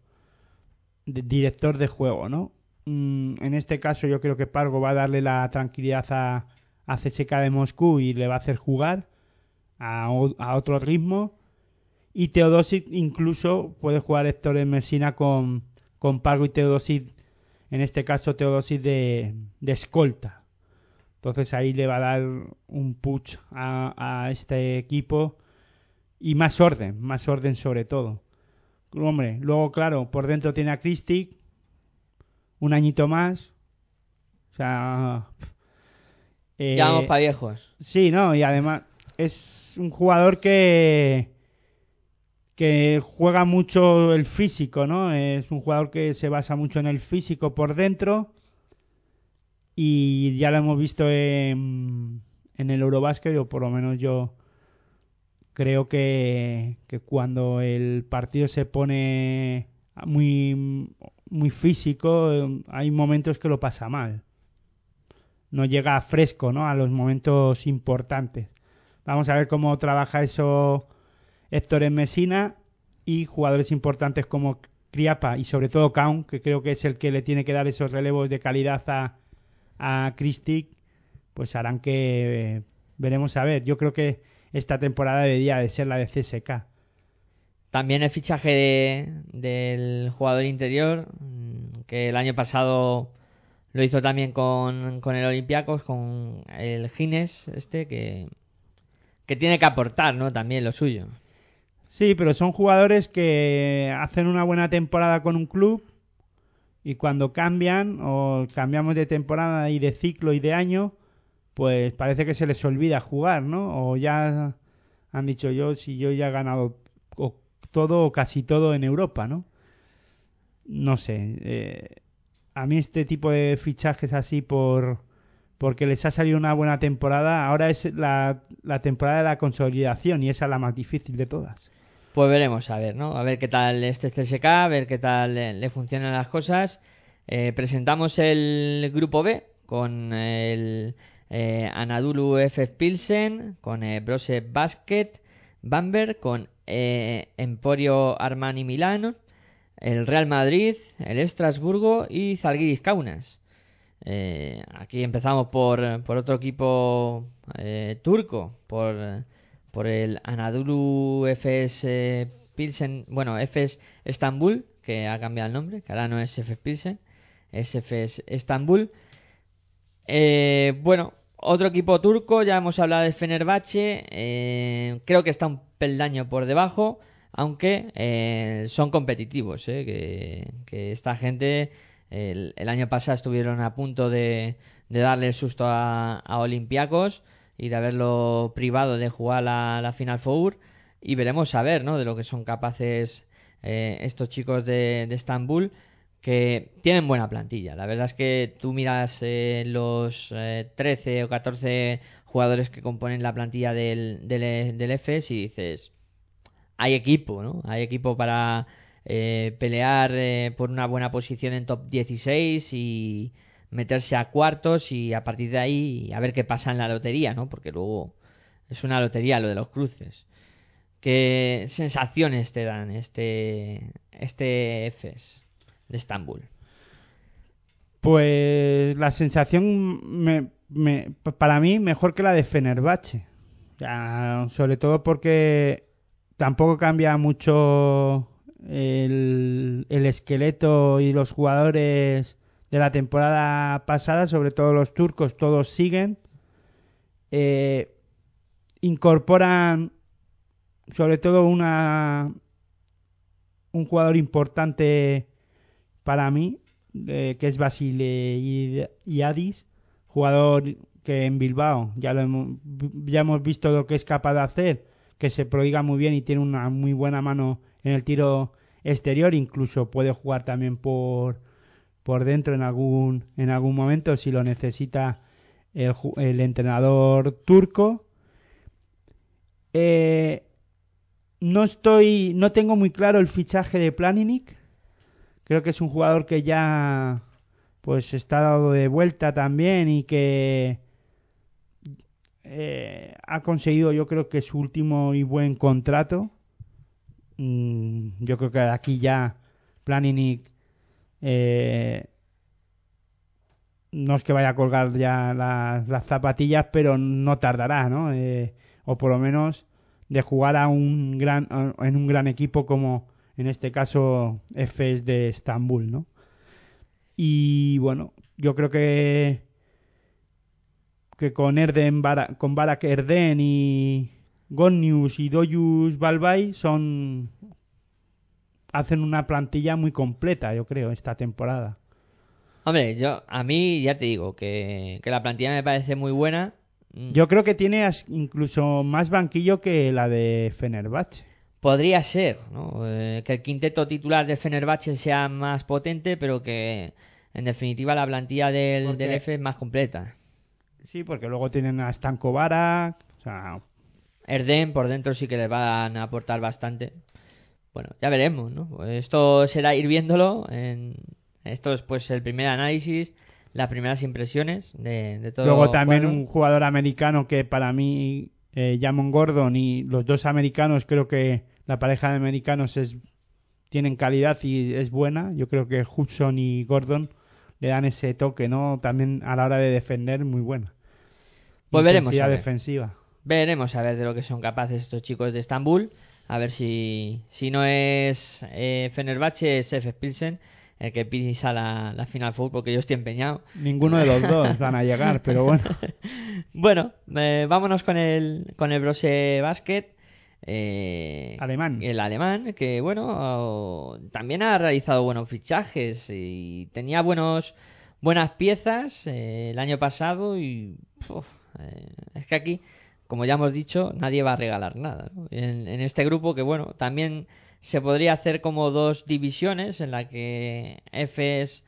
director de juego, ¿no? Mm, en este caso yo creo que Pargo va a darle la tranquilidad a, a CSK de Moscú y le va a hacer jugar a, a otro ritmo. Y Teodosic incluso puede jugar Héctor en Messina con, con Pargo y Teodosic, en este caso Teodosic de, de escolta. Entonces ahí le va a dar un push a, a este equipo y más orden, más orden sobre todo. Hombre, luego, claro, por dentro tiene a Christie, un añito más. O sea. eh, Ya vamos para viejos. Sí, no, y además es un jugador que que juega mucho el físico, ¿no? Es un jugador que se basa mucho en el físico por dentro y ya lo hemos visto en, en el Eurobasket, o por lo menos yo creo que, que cuando el partido se pone muy, muy físico, eh, hay momentos que lo pasa mal. No llega fresco, ¿no? A los momentos importantes. Vamos a ver cómo trabaja eso Héctor en Mesina y jugadores importantes como Criapa y sobre todo Kaun, que creo que es el que le tiene que dar esos relevos de calidad a, a pues harán que eh, veremos a ver. Yo creo que esta temporada debería de ser la de CSK. también el fichaje de- del jugador interior, mm, que el año pasado lo hizo también con, con el Olympiacos, con el Gines, este, que, que tiene que aportar, ¿no? También lo suyo. Sí, pero son jugadores que hacen una buena temporada con un club y cuando cambian o cambiamos de temporada y de ciclo y de año, pues parece que se les olvida jugar, ¿no? O ya han dicho yo si yo ya he ganado todo o casi todo en Europa, ¿no? No sé. eh, a mí este tipo de fichajes así por porque les ha salido una buena temporada, ahora es la, la temporada de la consolidación y esa es la más difícil de todas. Pues veremos, a ver, ¿no? A ver qué tal este CSK, a ver qué tal le, le funcionan las cosas. Eh, presentamos el grupo B con el eh, Anadolu F. Pilsen, con eh, Brose Basket, Bamberg, con eh, Emporio Armani Milano, el Real Madrid, el Estrasburgo y Zalgiris Kaunas. Eh, aquí empezamos por, por otro equipo eh, turco, por, por el Anadolu Efes Pilsen, bueno, Efes Estambul, que ha cambiado el nombre, que ahora no es Efes Pilsen, es Efes Estambul. Eh, bueno, otro equipo turco, ya hemos hablado de Fenerbahce, eh, creo que está un peldaño por debajo, aunque eh, son competitivos, eh, que, que esta gente el, año pasado estuvieron a punto de, de darle el susto a, a Olympiacos y de haberlo privado de jugar la, la Final Four y veremos a ver ¿no? de lo que son capaces eh, estos chicos de, de Estambul que tienen buena plantilla. La verdad es que tú miras eh, los eh, 13 o 14 jugadores que componen la plantilla del, del, del EFES y dices, hay equipo, ¿no? Hay equipo para eh, pelear eh, por una buena posición en top 16 y meterse a cuartos y a partir de ahí a ver qué pasa en la lotería, ¿no? Porque luego es una lotería lo de los cruces. ¿Qué sensaciones te dan este este EFES de Estambul? Pues la sensación me- para mí mejor que la de Fenerbahce. Sobre todo porque tampoco cambia mucho el, el esqueleto y los jugadores de la temporada pasada, sobre todo los turcos, todos siguen. Eh, incorporan sobre todo una un jugador importante para mí eh, que es Basile Iadis, jugador que en Bilbao ya lo hemos, ya hemos visto lo que es capaz de hacer, que se prodiga muy bien y tiene una muy buena mano en el tiro exterior, incluso puede jugar también por por dentro en algún en algún momento si lo necesita el, entrenador turco. Eh, no estoy, no tengo muy claro el fichaje de Planinic. Creo que es un jugador que ya pues está dado de vuelta también y que eh, ha conseguido yo creo que su último y buen contrato. Mm, yo creo que aquí ya Planinic eh, no es que vaya a colgar ya las, las zapatillas, pero no tardará, ¿no? Eh, o por lo menos de jugar a un gran, en un gran equipo como en este caso Efes de Estambul, ¿no? Y bueno, yo creo que que con Erden con Barak Erden y Gonnius y Doyus Balbay son hacen una plantilla muy completa, yo creo, esta temporada. Hombre, yo a mí ya te digo que, que la plantilla me parece muy buena. Yo creo que tiene incluso más banquillo que la de Fenerbahce. Podría ser, ¿no? Eh, que el quinteto titular de Fenerbahce sea más potente, pero que en definitiva la plantilla del, Porque- del F es más completa. Sí, porque luego tienen a Stanko Barak, o sea, Erden por dentro sí que le van a aportar bastante. Bueno, ya veremos, ¿no? Esto será ir viéndolo. En... Esto es pues el primer análisis, las primeras impresiones de, de todo. Luego también cuadro. un jugador americano que para mí, eh, Jamon Gordon y los dos americanos, creo que la pareja de americanos es tienen calidad y es buena. Yo creo que Hudson y Gordon le dan ese toque, ¿no? También a la hora de defender, muy buena. Pues veremos, a ver. defensiva. Veremos a ver de lo que son capaces estos chicos de Estambul. A ver si, si no es eh, Fenerbahce, es F. Pilsen el que pisa la, la final four, porque yo estoy empeñado. Ninguno de los dos van a llegar, pero bueno. Bueno, eh, vámonos con el, con el Brose Basket. Eh, Alemán. El alemán, que bueno, también ha realizado buenos fichajes y tenía buenos buenas piezas eh, el año pasado y eh, es que aquí, como ya hemos dicho, nadie va a regalar nada. ¿no? En, en este grupo que bueno, también se podría hacer como dos divisiones en la que Efes,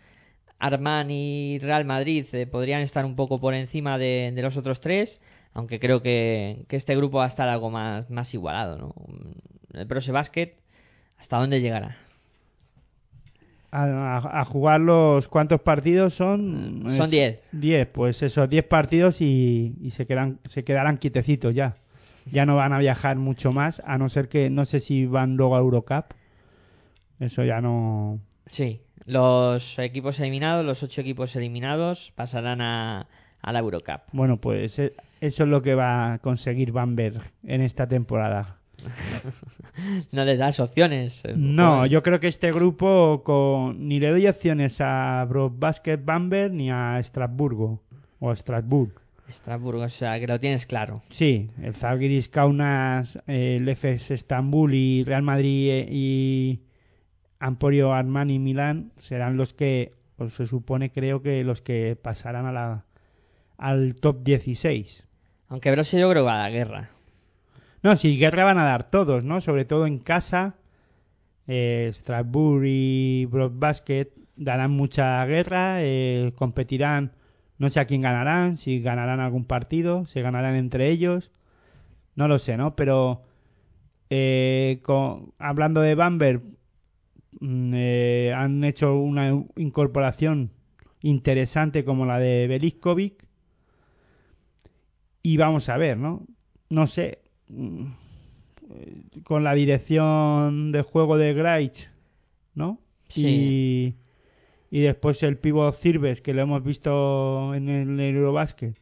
Armani y Real Madrid eh, podrían estar un poco por encima de, de los otros tres, aunque creo que, que este grupo va a estar algo más, más igualado. ¿no? El Brose Basket, ¿hasta dónde llegará? A, a- a jugar los cuántos partidos son Son Es 10. 10 pues esos 10 partidos y, y se quedan se quedarán quietecitos ya ya no van a viajar mucho más a no ser que no sé si van luego a Eurocup eso ya no Sí, los equipos eliminados, los ocho equipos eliminados, pasarán a, a la Eurocup. bueno pues eh, eso es lo que va a conseguir Bamberg en esta temporada No les das opciones. eh, no yo creo que este grupo con, ni le doy opciones a Bro Basket Bamberg ni a Estrasburgo o a Strasbourg Estrasburgo, o sea, que lo tienes claro. Sí, el Zalgiris Kaunas, eh, el FS Estambul y Real Madrid eh, y Emporio Armani Milán serán los que, o se supone, creo que los que pasarán a la, al top 16. Aunque Brose yo creo que va a la guerra. No, sí, guerra van a dar todos, ¿no? Sobre todo en casa. Eh, Strasbourg y Broad Basket darán mucha guerra, eh, competirán, no sé a quién ganarán, si ganarán algún partido, se ganarán entre ellos, no lo sé, ¿no? Pero eh, con- hablando de Bamberg, mm, eh, han hecho una incorporación interesante como la de Beliskovic y vamos a ver, ¿no? No sé, mm, con la dirección de juego de Graich, ¿no? Sí. Y, y después el pivot Cirves, que lo hemos visto en el Eurobasket.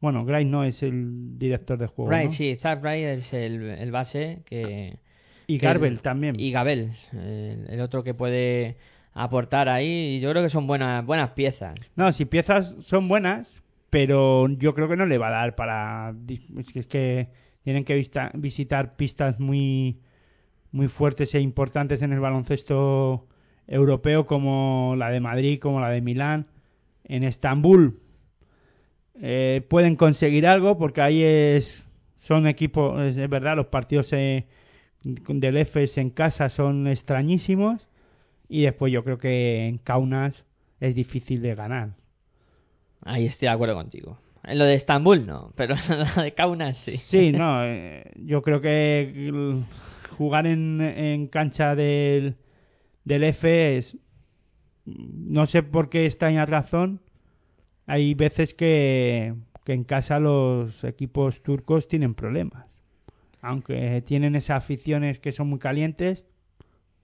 Bueno, Graich no es el director de juego. Wright, ¿no? sí, Zach Wright es el, el base que... Y que- Garbel también. Y Gabel, el, el otro que puede aportar ahí. Y yo creo que son buenas, buenas piezas. No, si piezas son buenas, pero yo creo que no le va a dar para. Es que, tienen que visitar pistas muy, muy fuertes e importantes en el baloncesto europeo, como la de Madrid, como la de Milán. En Estambul eh, pueden conseguir algo porque ahí es son equipos, es, es verdad, los partidos eh, del EFES en casa son extrañísimos. Y después yo creo que en Kaunas es difícil de ganar. Ahí estoy de acuerdo contigo. En lo de Estambul no, pero en lo de Kaunas sí. Sí, no, eh, yo creo que jugar en, en cancha del, del F es, no sé por qué extraña razón, hay veces que, que en casa los equipos turcos tienen problemas. Aunque tienen esas aficiones que son muy calientes,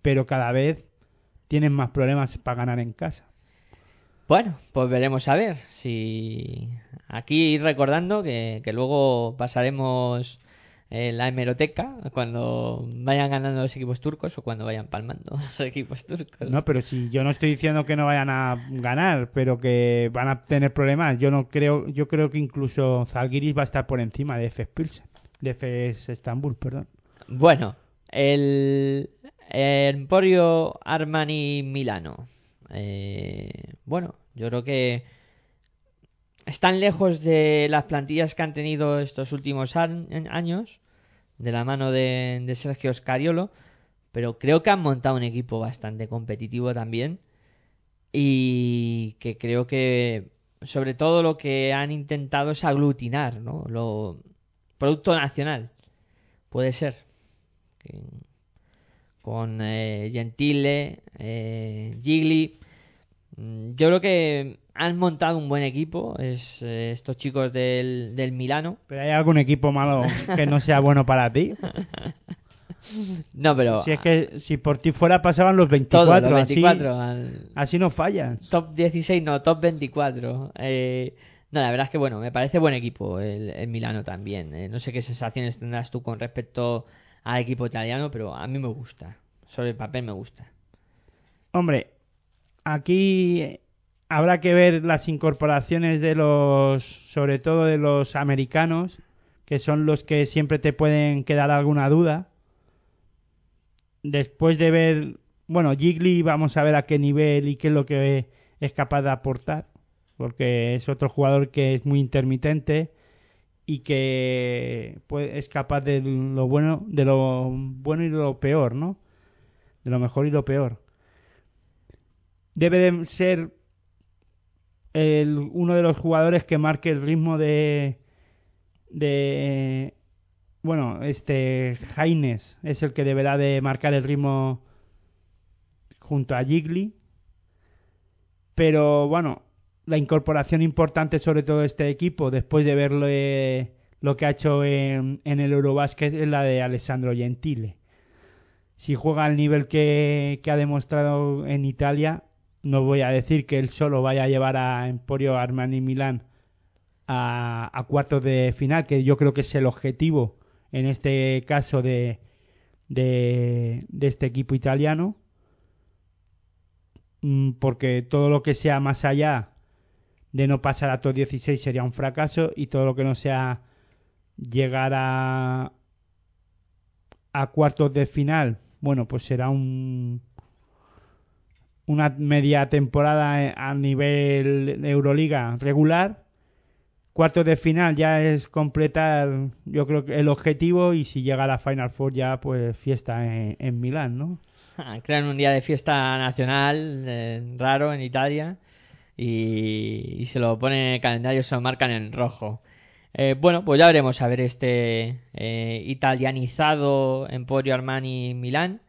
pero cada vez tienen más problemas para ganar en casa. Bueno, pues veremos a ver si aquí ir recordando que, que luego pasaremos eh, la hemeroteca cuando vayan ganando los equipos turcos o cuando vayan palmando los equipos turcos. No, pero si yo no estoy diciendo que no vayan a ganar, pero que van a tener problemas. Yo no creo, yo creo que incluso Zalgiris va a estar por encima de FS Pilsen, de FS Estambul, perdón. Bueno, el Emporio Armani Milano. Eh, bueno, yo creo que están lejos de las plantillas que han tenido estos últimos años, de la mano de, Sergio Scariolo, pero creo que han montado un equipo bastante competitivo también y que creo que sobre todo lo que han intentado es aglutinar, ¿no? Lo producto nacional, puede ser. Con eh, Gentile, eh, Gigli. Mm, Yo creo que han montado un buen equipo es, eh, estos chicos del, del Milano. Pero hay algún equipo malo que no sea bueno para ti. No, pero Si es que si por ti fuera pasaban los 24, todos los así- 24 al así, no fallas. top 16, no, top 24. Eh, no, la verdad es que bueno, me parece buen equipo el, el Milano también. Eh, no sé qué sensaciones tendrás tú con respecto al equipo italiano, pero a mí me gusta. Sobre el papel me gusta. Hombre, aquí habrá que ver las incorporaciones de los, sobre todo de los americanos, que son los que siempre te pueden quedar alguna duda. Después de ver, bueno, Gigli, vamos a ver a qué nivel y qué es lo que es capaz de aportar, porque es otro jugador que es muy intermitente y que pues, es capaz de lo bueno, de lo bueno y lo peor, ¿no? De lo mejor y lo peor. Debe de ser uno de los jugadores que marque el ritmo de de bueno, este Jaines es el que deberá de marcar el ritmo junto a Gigli. Pero bueno, la incorporación importante sobre todo de este equipo, después de verle lo que ha hecho en, el Eurobasket, es la de Alessandro Gentile. Si juega al nivel que ha demostrado en Italia, no voy a decir que él solo vaya a llevar a Emporio Armani Milán a, a cuartos de final, que yo creo que es el objetivo en este caso de, de, de este equipo italiano, Mm, porque todo lo que sea más allá de no pasar a top 16 sería un fracaso y todo lo que no sea llegar a a cuartos de final, bueno, pues será un una media temporada a nivel Euroliga regular. Cuartos de final ya es completar, yo creo que el objetivo y si llega a la Final Four ya pues fiesta en, en Milán, ¿no? Crean un día de fiesta nacional eh, raro en Italia y, y se lo ponen en el calendario, se lo marcan en rojo. Eh, bueno, pues ya veremos a ver este eh, italianizado Emporio Armani Milán,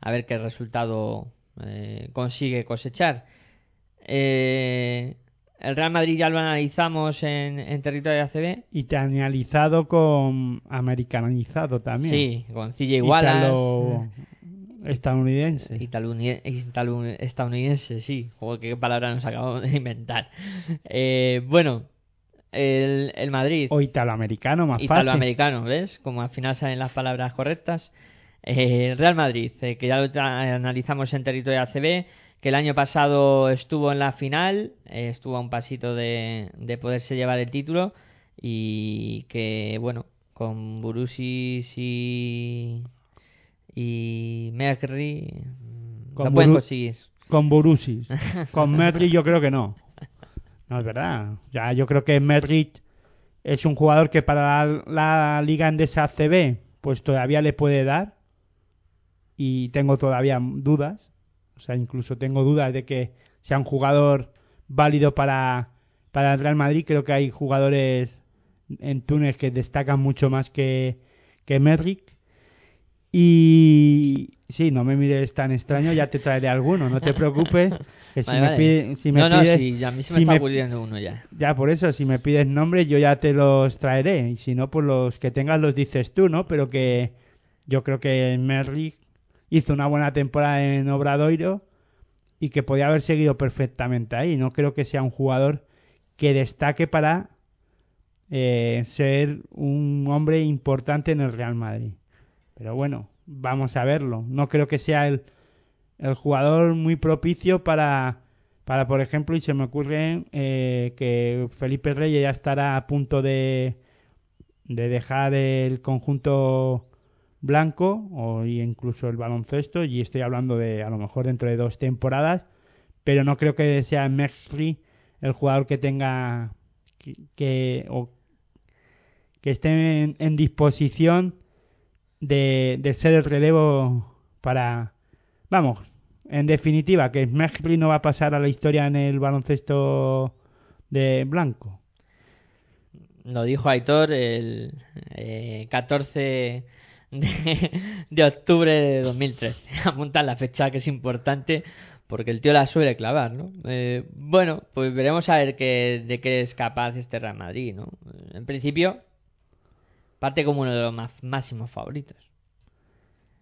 a ver qué resultado eh, consigue cosechar. Eh, el Real Madrid ya lo analizamos en, en territorio de ACB. Italianizado con americanizado también. Sí, con CJ Wallace. Italo- estadounidense. Italuni- italu- estadounidense, sí. Joder, qué palabra nos acabamos de inventar. Eh, bueno, el, el Madrid. O italoamericano, más fácil. Italoamericano, ¿ves? Como al final salen las palabras correctas. Eh, Real Madrid, eh, que ya lo analizamos en territorio ACB, que el año pasado estuvo en la final, eh, estuvo a un pasito de, de poderse llevar el título y que, bueno, con Burusis y, y Mercury mm, Con lo pueden conseguir. Con Burusis. Con Merrick yo creo que no. No es verdad. Ya yo creo que Merrick es un jugador que para la, la liga endesa CB pues todavía le puede dar y tengo todavía dudas. O sea, incluso tengo dudas de que sea un jugador válido para, para el Real Madrid. Creo que hay jugadores en Túnez que destacan mucho más que, que Merrick. Y sí, no me mires tan extraño, ya te traeré alguno, no te preocupes. Que si Vale, me vale. pide- si me no, no, pides- sí, a mí se me si está me- uno ya. ya, por eso, si me pides nombres, yo ya te los traeré. Y si no, pues los que tengas los dices tú, ¿no? Pero que yo creo que Merrick hizo una buena temporada en Obradoiro y que podía haber seguido perfectamente ahí. No creo que sea un jugador que destaque para eh, ser un hombre importante en el Real Madrid. Pero bueno, vamos a verlo. No creo que sea el, el jugador muy propicio para, para, por ejemplo, y se me ocurre eh, que Felipe Reyes ya estará a punto de, de dejar el conjunto blanco o incluso el baloncesto y estoy hablando de a lo mejor dentro de dos temporadas pero no creo que sea Mesri el jugador que tenga que, que- o que esté en, disposición de, de ser el relevo para vamos en definitiva que Mesri no va a pasar a la historia en el baloncesto de blanco. Lo dijo Aitor el eh, 14 de, de octubre de 2013. Apunta la fecha que es importante porque el tío la suele clavar, ¿no? Eh, bueno, pues veremos a ver qué, de qué es capaz este Real Madrid, ¿no? En principio, parte como uno de los más, máximos favoritos.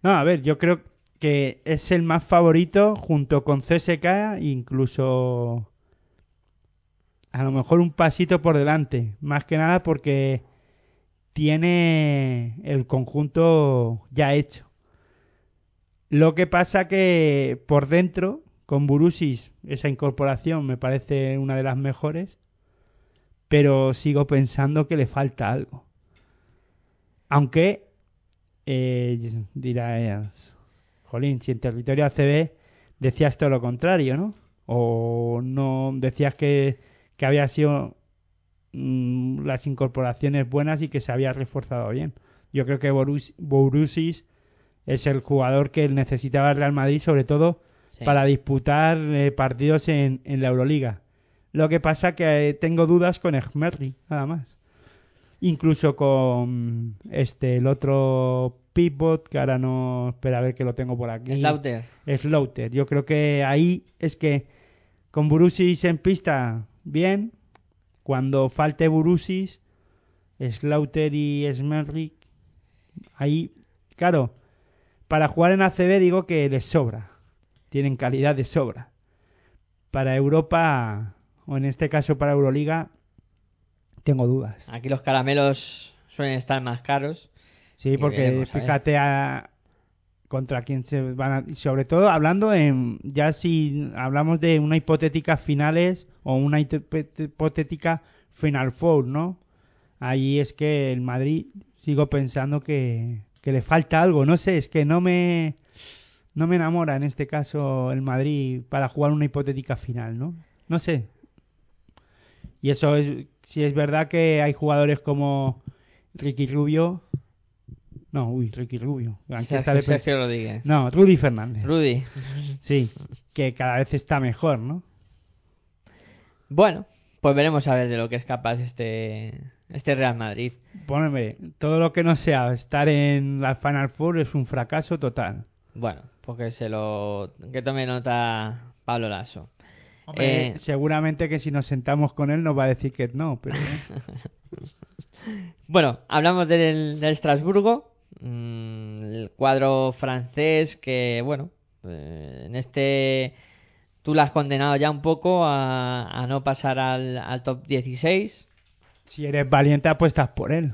No, a ver, yo creo que es el más favorito junto con CSK, incluso a lo mejor un pasito por delante. Más que nada porque tiene el conjunto ya hecho. Lo que pasa que por dentro, con Burusis, esa incorporación me parece una de las mejores, pero sigo pensando que le falta algo. Aunque eh, jolín, si en territorio ACB decías todo lo contrario, ¿no? O no decías que, que había sido mm, las incorporaciones buenas y que se había reforzado bien. Yo creo que Borus, Borussis es el jugador que necesitaba el Real Madrid, sobre todo Sí. para disputar eh, partidos en, en la Euroliga. Lo que pasa que eh, tengo dudas con Esmerri, nada más. Incluso con este el otro pivot, que ahora no espera a ver que lo tengo por aquí. Slaughter. Slaughter. Yo creo que ahí es que con Burusis en pista, bien. Cuando falte Burusis, Slaughter y Smerrick, ahí, claro, para jugar en ACB digo que les sobra. Tienen calidad de sobra. Para Europa, o en este caso para Euroliga, tengo dudas. Aquí los caramelos suelen estar más caros. Sí, porque veremos, fíjate a, contra quién se van a... Sobre todo hablando en... Ya si hablamos de una hipotética finales o una hipotética Final Four, ¿no? Ahí es que el Madrid sigo pensando que, que le falta algo. No sé, es que no me... No me enamora en este caso el Madrid para jugar una hipotética final, ¿no? No sé. Y eso es... Si es verdad que hay jugadores como Ricky Rubio... No, uy, Ricky Rubio. Sergio Rodríguez. No, Rudy Fernández. Rudy. Sí, que cada vez está mejor, ¿no? Bueno, pues veremos a ver de lo que es capaz este, este Real Madrid. Ponme, todo lo que no sea estar en la Final Four es un fracaso total. Bueno, pues que se lo que tome nota Pablo Lasso. Hombre, Eh, seguramente que si nos sentamos con él nos va a decir que no, pero Bueno, hablamos del, del Estrasburgo, mm, el cuadro francés que, bueno, eh, en este tú lo has condenado ya un poco a, a no pasar al, al top 16. si eres valiente apuestas por él.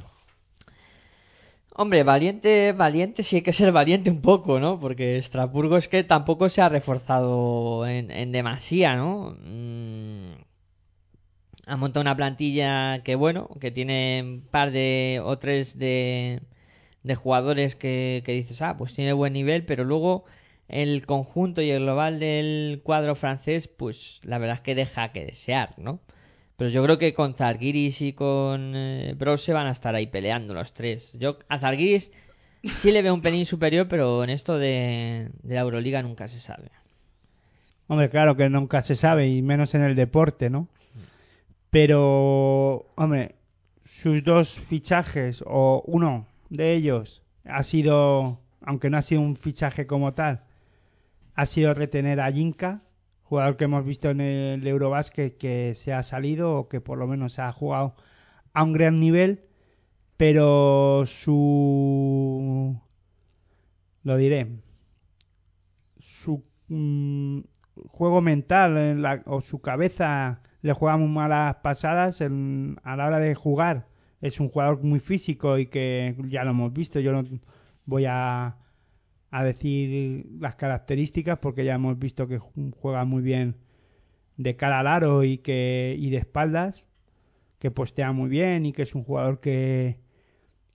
Hombre, valiente, valiente, sí hay que ser valiente un poco, ¿no? Porque Estrasburgo es que tampoco se ha reforzado en, en demasía, ¿no? Mm, ha montado una plantilla que, bueno, que tiene un par de o tres de, de jugadores que, que dices, ah, pues tiene buen nivel, pero luego el conjunto y el global del cuadro francés, pues la verdad es que deja que desear, ¿no? Pero yo creo que con Zarguiris y con eh, Brose van a estar ahí peleando los tres. Yo a Zarguiris sí le veo un pelín superior, pero en esto de, de la Euroliga nunca se sabe. Hombre, claro que nunca se sabe, y menos en el deporte, ¿no? Pero, hombre, sus dos fichajes, o uno de ellos, ha sido, aunque no ha sido un fichaje como tal, ha sido retener a Jinka, jugador que hemos visto en el Eurobasket que se ha salido, o que por lo menos ha jugado a un gran nivel, pero su... lo diré, su mm, juego mental en la- o su cabeza le juega muy malas pasadas en- a la hora de jugar. Es un jugador muy físico y que ya lo hemos visto. Yo no voy a, a decir las características porque ya hemos visto que ju- juega muy bien de cara al aro y que y de espaldas, que postea muy bien y que es un jugador que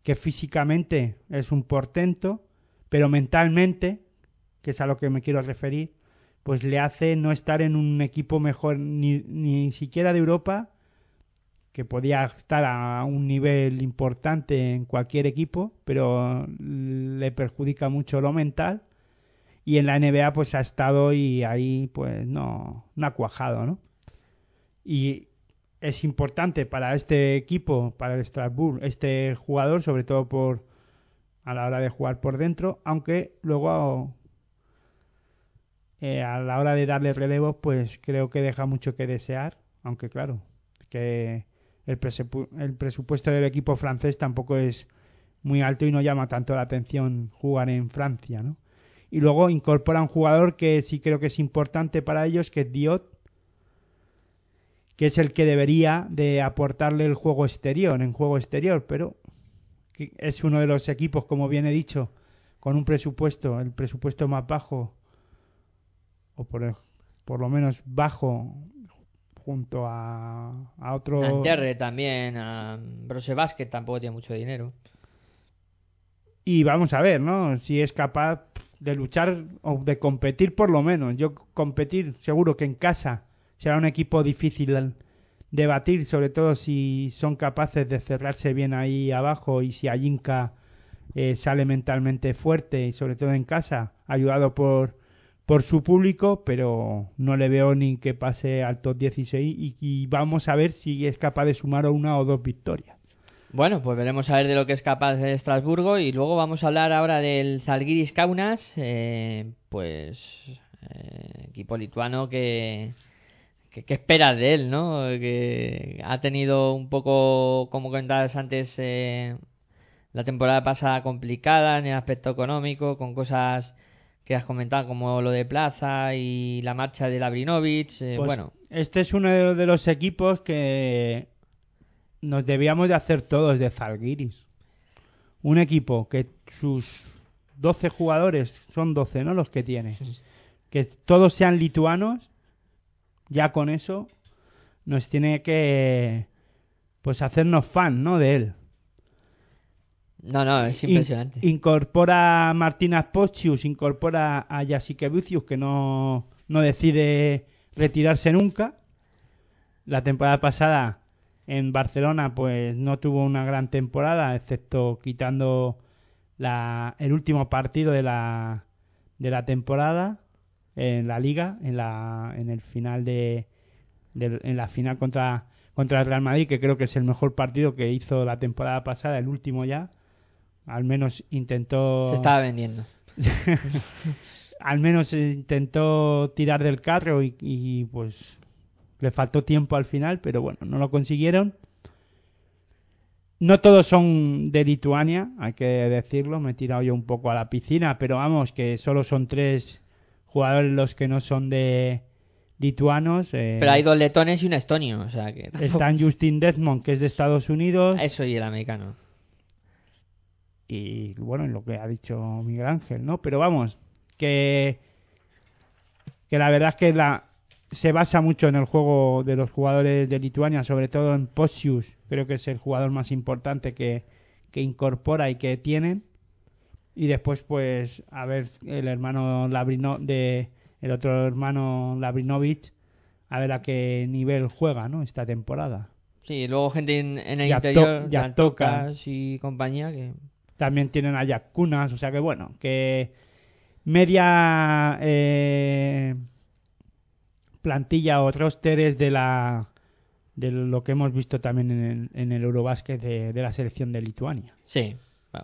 que físicamente es un portento, pero mentalmente, que es a lo que me quiero referir, pues le hace no estar en un equipo mejor ni, ni siquiera de Europa, que podía estar a un nivel importante en cualquier equipo, pero le perjudica mucho lo mental. Y en la NBA pues ha estado y ahí pues no, no ha cuajado, ¿no? Y es importante para este equipo, para el Strasbourg, este jugador, sobre todo por a la hora de jugar por dentro, aunque luego eh, a la hora de darle relevos, pues creo que deja mucho que desear, aunque claro, que el, presupu- el presupuesto del equipo francés tampoco es muy alto y no llama tanto la atención jugar en Francia, ¿no? Y luego incorpora un jugador que sí creo que es importante para ellos, que es Diot, que es el que debería de aportarle el juego exterior, en juego exterior, pero es uno de los equipos, como bien he dicho, con un presupuesto, el presupuesto más bajo, o por, por lo menos bajo, junto a, a otro... También, a Brose Basket tampoco tiene mucho dinero. Y vamos a ver, ¿no? Si es capaz de luchar o de competir por lo menos. Yo competir, seguro que en casa será un equipo difícil de batir, sobre todo si son capaces de cerrarse bien ahí abajo y si Ayinka eh, sale mentalmente fuerte y sobre todo en casa, ayudado por por su público, pero no le veo ni que pase al top 16 y, vamos a ver si es capaz de sumar una o dos victorias. Bueno, pues veremos a ver de lo que es capaz de Estrasburgo y luego vamos a hablar ahora del Zalgiris Kaunas, eh, pues eh, equipo lituano que, que, que esperas de él, ¿no? Que ha tenido un poco, como comentabas antes, eh, la temporada pasada complicada en el aspecto económico, con cosas que has comentado como lo de Plaza y la marcha de Labrinovic, eh, Pues bueno, Este es uno de de los equipos que nos debíamos de hacer todos de Zalgiris. Un equipo que sus 12 jugadores, son 12, ¿no? Los que tiene. Que todos sean lituanos, ya con eso nos tiene que pues hacernos fan, ¿no? De él. No, no, es In- impresionante. incorpora a Martina Pochius, incorpora a Jasikevicius, que no, no decide retirarse nunca. La temporada pasada en Barcelona, pues no tuvo una gran temporada, excepto quitando la, el último partido de la, de la temporada en la liga, en, la, en el final de, de- en la final contra, contra el Real Madrid, que creo que es el mejor partido que hizo la temporada pasada, el último ya. Al menos intentó Se estaba vendiendo. al menos intentó tirar del carro y, y, pues le faltó tiempo al final, pero bueno, no lo consiguieron. No todos son de Lituania, hay que decirlo, me he tirado yo un poco a la piscina, pero vamos, que solo son tres jugadores los que no son de lituanos. eh, Pero hay dos letones y un estonio, o sea que... tampoco- Están Justin Desmond, que es de Estados Unidos, Eso y el americano. Y bueno, lo que ha dicho Miguel Ángel, ¿no? Pero vamos, que, que la verdad es que la, se basa mucho en el juego de los jugadores de Lituania, sobre todo en Posius, creo que es el jugador más importante que, que incorpora y que tienen. Y después, pues, a ver el hermano Labrino, de el otro hermano Labrinovic, a ver a qué nivel juega, ¿no? Esta temporada. Sí, luego gente en, en el Ya to- interior, ya. Tocas y compañía, que... También tienen a Jack Kunas, o sea que bueno, que media eh, plantilla o roster es de la de lo que hemos visto también en el, en el Eurobasket de, de la selección de Lituania. Sí.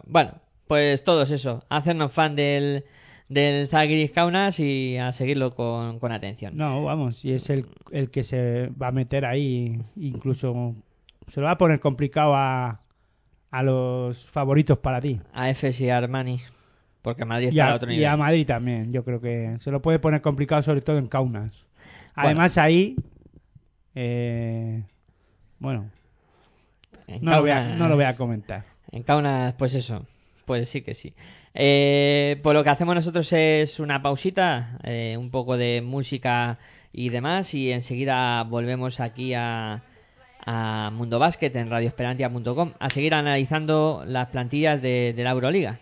Bueno, pues todos eso. Hacernos fan del, del Zalgiris Kaunas y a seguirlo con, con atención. No, vamos, y es el, el que se va a meter ahí, incluso se lo va a poner complicado a, a los favoritos para ti. A Efes y a Armani. Porque Madrid Y está a, a otro y nivel. a Madrid también, yo creo que se lo puede poner complicado sobre todo en Kaunas. Además ahí, eh, bueno, En no lo, voy a, no lo voy a comentar. En Kaunas, pues eso. Pues sí que sí. Eh, pues lo que hacemos nosotros es una pausita, eh, un poco de música y demás, y enseguida volvemos aquí a, a Mundo Básquet en radioesperantia.com a seguir analizando las plantillas de, la Euroliga.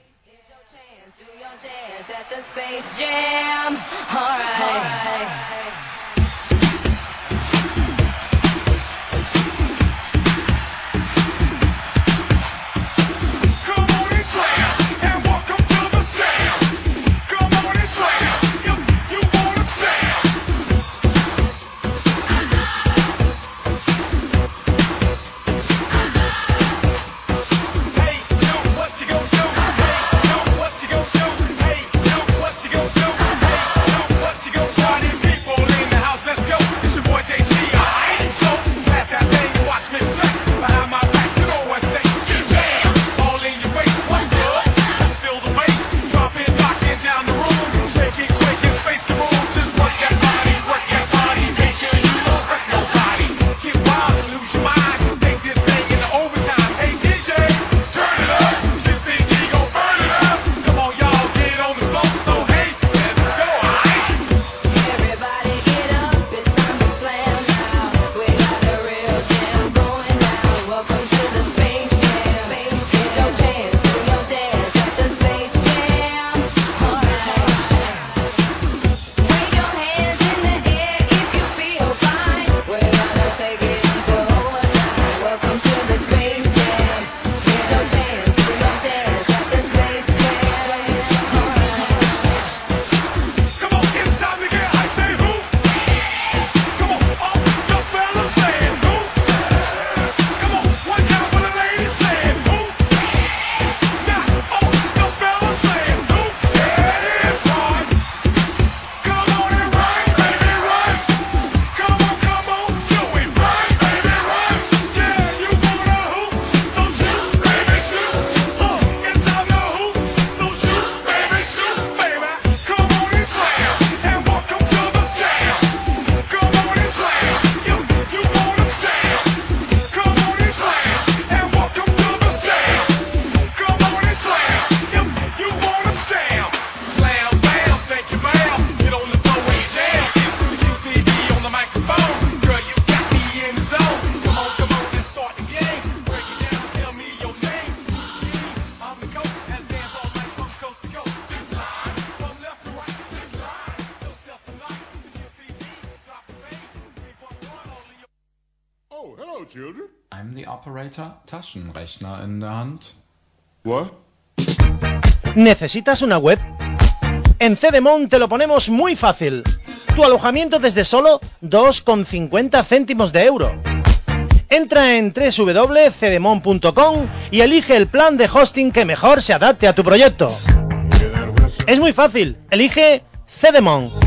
The operator, Taschenrechner in der Hand. What? ¿Necesitas una web? En Cedemon te lo ponemos muy fácil. Tu alojamiento desde solo 2,50 céntimos de euro. Entra en www.cedemon.com y elige el plan de hosting que mejor se adapte a tu proyecto. Es muy fácil. Elige Cedemon.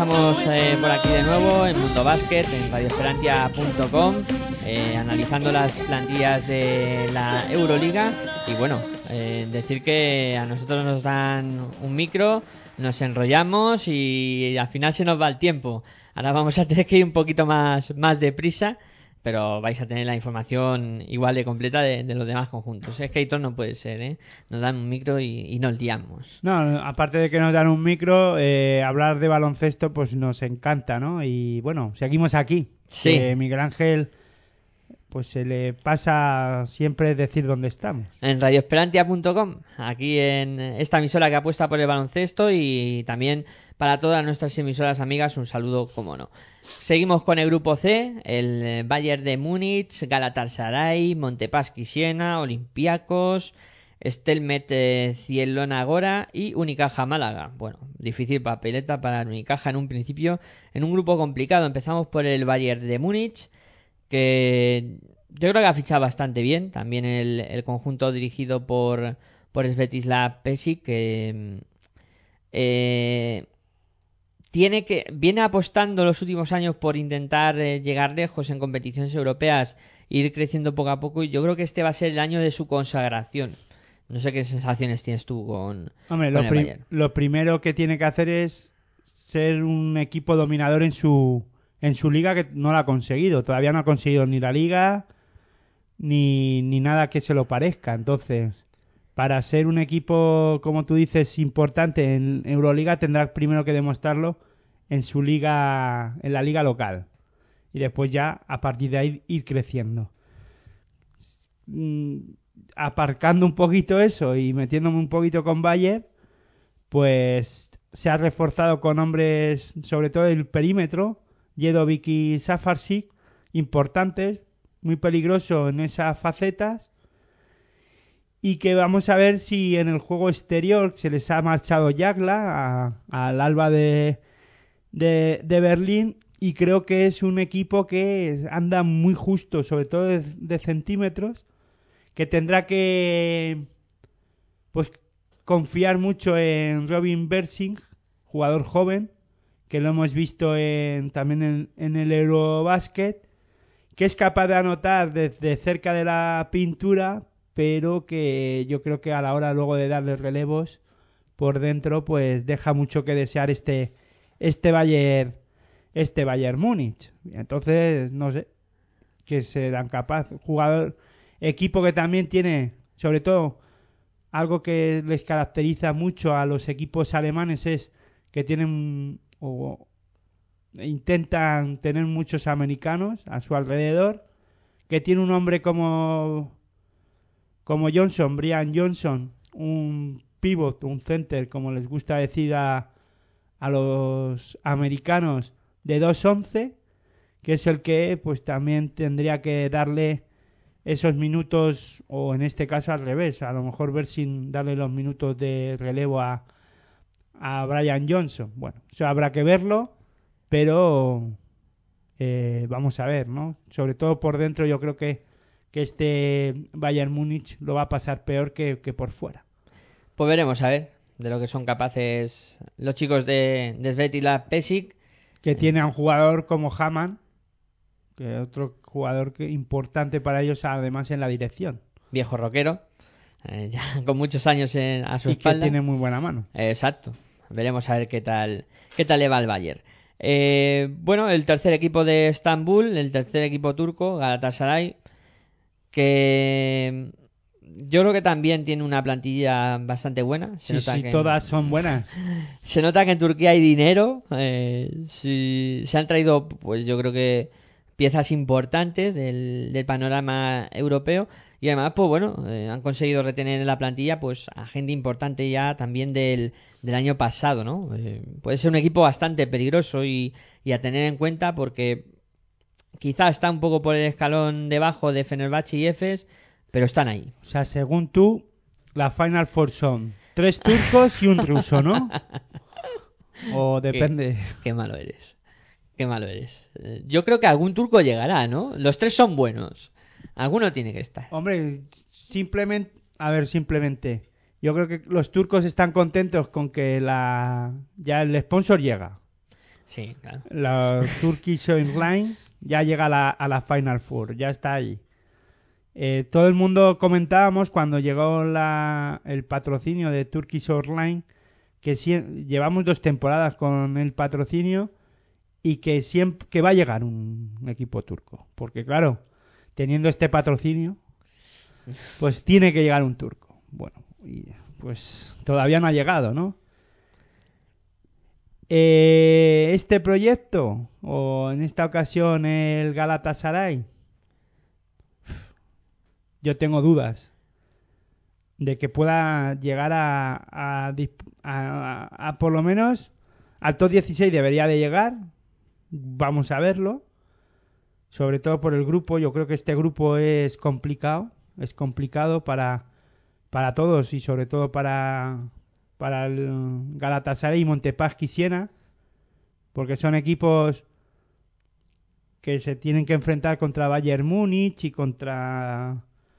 Estamos eh, por aquí de nuevo en Mundo Básquet, en radioesperantia.com, eh, analizando las plantillas de la Euroliga. Y bueno, eh, decir que a nosotros nos dan un micro, nos enrollamos y al final se nos va el tiempo. Ahora vamos a tener que ir un poquito más, más deprisa, pero vais a tener la información igual de completa de, de los demás conjuntos. Es que no puede ser, ¿eh? Nos dan un micro y, y nos liamos. No, aparte de que nos dan un micro, eh, hablar de baloncesto pues nos encanta, ¿no? Y bueno, seguimos aquí. Sí. Miguel Ángel pues se le pasa siempre decir dónde estamos. en radioesperantia.com, aquí en esta emisora que apuesta por el baloncesto y también para todas nuestras emisoras amigas un saludo como no. Seguimos con el grupo C, el eh, Bayern de Múnich, Galatasaray, Montepaschi Siena, Olympiacos, Stelmet eh, Cielona Gora y Unicaja Málaga. Bueno, difícil papeleta para Unicaja en un principio, en un grupo complicado. Empezamos por el Bayern de Múnich, que yo creo que ha fichado bastante bien. También el, conjunto dirigido por, por Svetislav Pesic, que eh, tiene que viene apostando los últimos años por intentar eh, llegar lejos en competiciones europeas, ir creciendo poco a poco y yo creo que este va a ser el año de su consagración. No sé qué sensaciones tienes tú con, Hombre, con lo, el pri- Bayern. lo primero que tiene que hacer es ser un equipo dominador en su en su liga que no lo ha conseguido. Todavía no ha conseguido ni la liga ni, ni nada que se lo parezca. Entonces, para ser un equipo, como tú dices, importante en Euroliga, tendrá primero que demostrarlo en su liga, en la liga local. Y después ya, a partir de ahí, ir creciendo. Mm, Aparcando un poquito eso y metiéndome un poquito con Bayer, pues se ha reforzado con hombres, sobre todo el perímetro, Jedovic y Safarsik, importantes, muy peligroso en esas facetas y que vamos a ver si en el juego exterior se les ha marchado Yagla a- al alba de, de, de Berlín y creo que es un equipo que anda muy justo, sobre todo de, de centímetros, que tendrá que pues confiar mucho en Robin Bersing, jugador joven, que lo hemos visto en, también en, en el Eurobasket, que es capaz de anotar desde cerca de la pintura, pero que yo creo que a la hora luego de darle relevos por dentro, pues deja mucho que desear este este Bayern este Bayern Múnich. Entonces, no sé que serán capaz jugador equipo que también tiene sobre todo algo que les caracteriza mucho a los equipos alemanes es que tienen o intentan tener muchos americanos a su alrededor, que tiene un hombre como como Johnson, Brian Johnson, un pivot, un center, como les gusta decir a, a los americanos, de 2-11, que es el que pues también tendría que darle esos minutos, o en este caso al revés, a lo mejor ver sin darle los minutos de relevo a, a Brian Johnson. Bueno, habrá que verlo, pero eh, vamos a ver, ¿no? Sobre todo por dentro yo creo que, que este Bayern Múnich lo va a pasar peor que, que por fuera. Pues veremos, a ver. de lo que son capaces los chicos de, de Svetlana Pesic. Que tiene a un jugador como Haman, que es otro jugador que, importante para ellos, además en la dirección. viejo rockero, eh, ya con muchos años en- a su Y que espalda. tiene muy buena mano. Exacto. Veremos a ver qué tal, qué tal le va al Bayern. Eh, bueno, el tercer equipo de Estambul, el tercer equipo turco, Galatasaray, que yo creo que también tiene una plantilla bastante buena. Se Sí, nota sí, que en- todas son buenas. se nota que en Turquía hay dinero. eh, sí, se han traído, pues yo creo que piezas importantes del, del panorama europeo. Y además, pues bueno, eh, han conseguido retener en la plantilla pues a gente importante ya también del, del año pasado, ¿no? Eh, puede ser un equipo bastante peligroso y, y a tener en cuenta porque quizá está un poco por el escalón debajo de Fenerbahce y Efes, pero están ahí. O sea, según tú, la Final Four son tres turcos y un ruso, ¿no? O depende. Qué, qué malo eres. Qué malo eres. Eh, Yo creo que algún turco llegará, ¿no? Los tres son buenos. Alguno tiene que estar. Hombre, simplemente, a ver, simplemente, yo creo que los turcos están contentos con que la ya el sponsor llega. Sí, claro. La Turkish Airlines ya llega a la, a la Final Four, ya está ahí. Eh, todo el mundo comentábamos cuando llegó la, el patrocinio de Turkish Airlines que llevamos dos temporadas con el patrocinio y que siempre que va a llegar un equipo turco, porque claro, teniendo este patrocinio, pues tiene que llegar un turco. Bueno, y pues todavía no ha llegado, ¿no? Eh, este proyecto, o en esta ocasión el Galatasaray, yo tengo dudas de que pueda llegar a, a, a- a por lo menos al top 16 debería de llegar. Vamos a verlo. Sobre todo por el grupo. Yo creo que este grupo es complicado. Es complicado para, para todos y sobre todo para, para el Galatasaray y Montepaschi Siena. Porque son equipos que se tienen que enfrentar contra Bayern Múnich y contra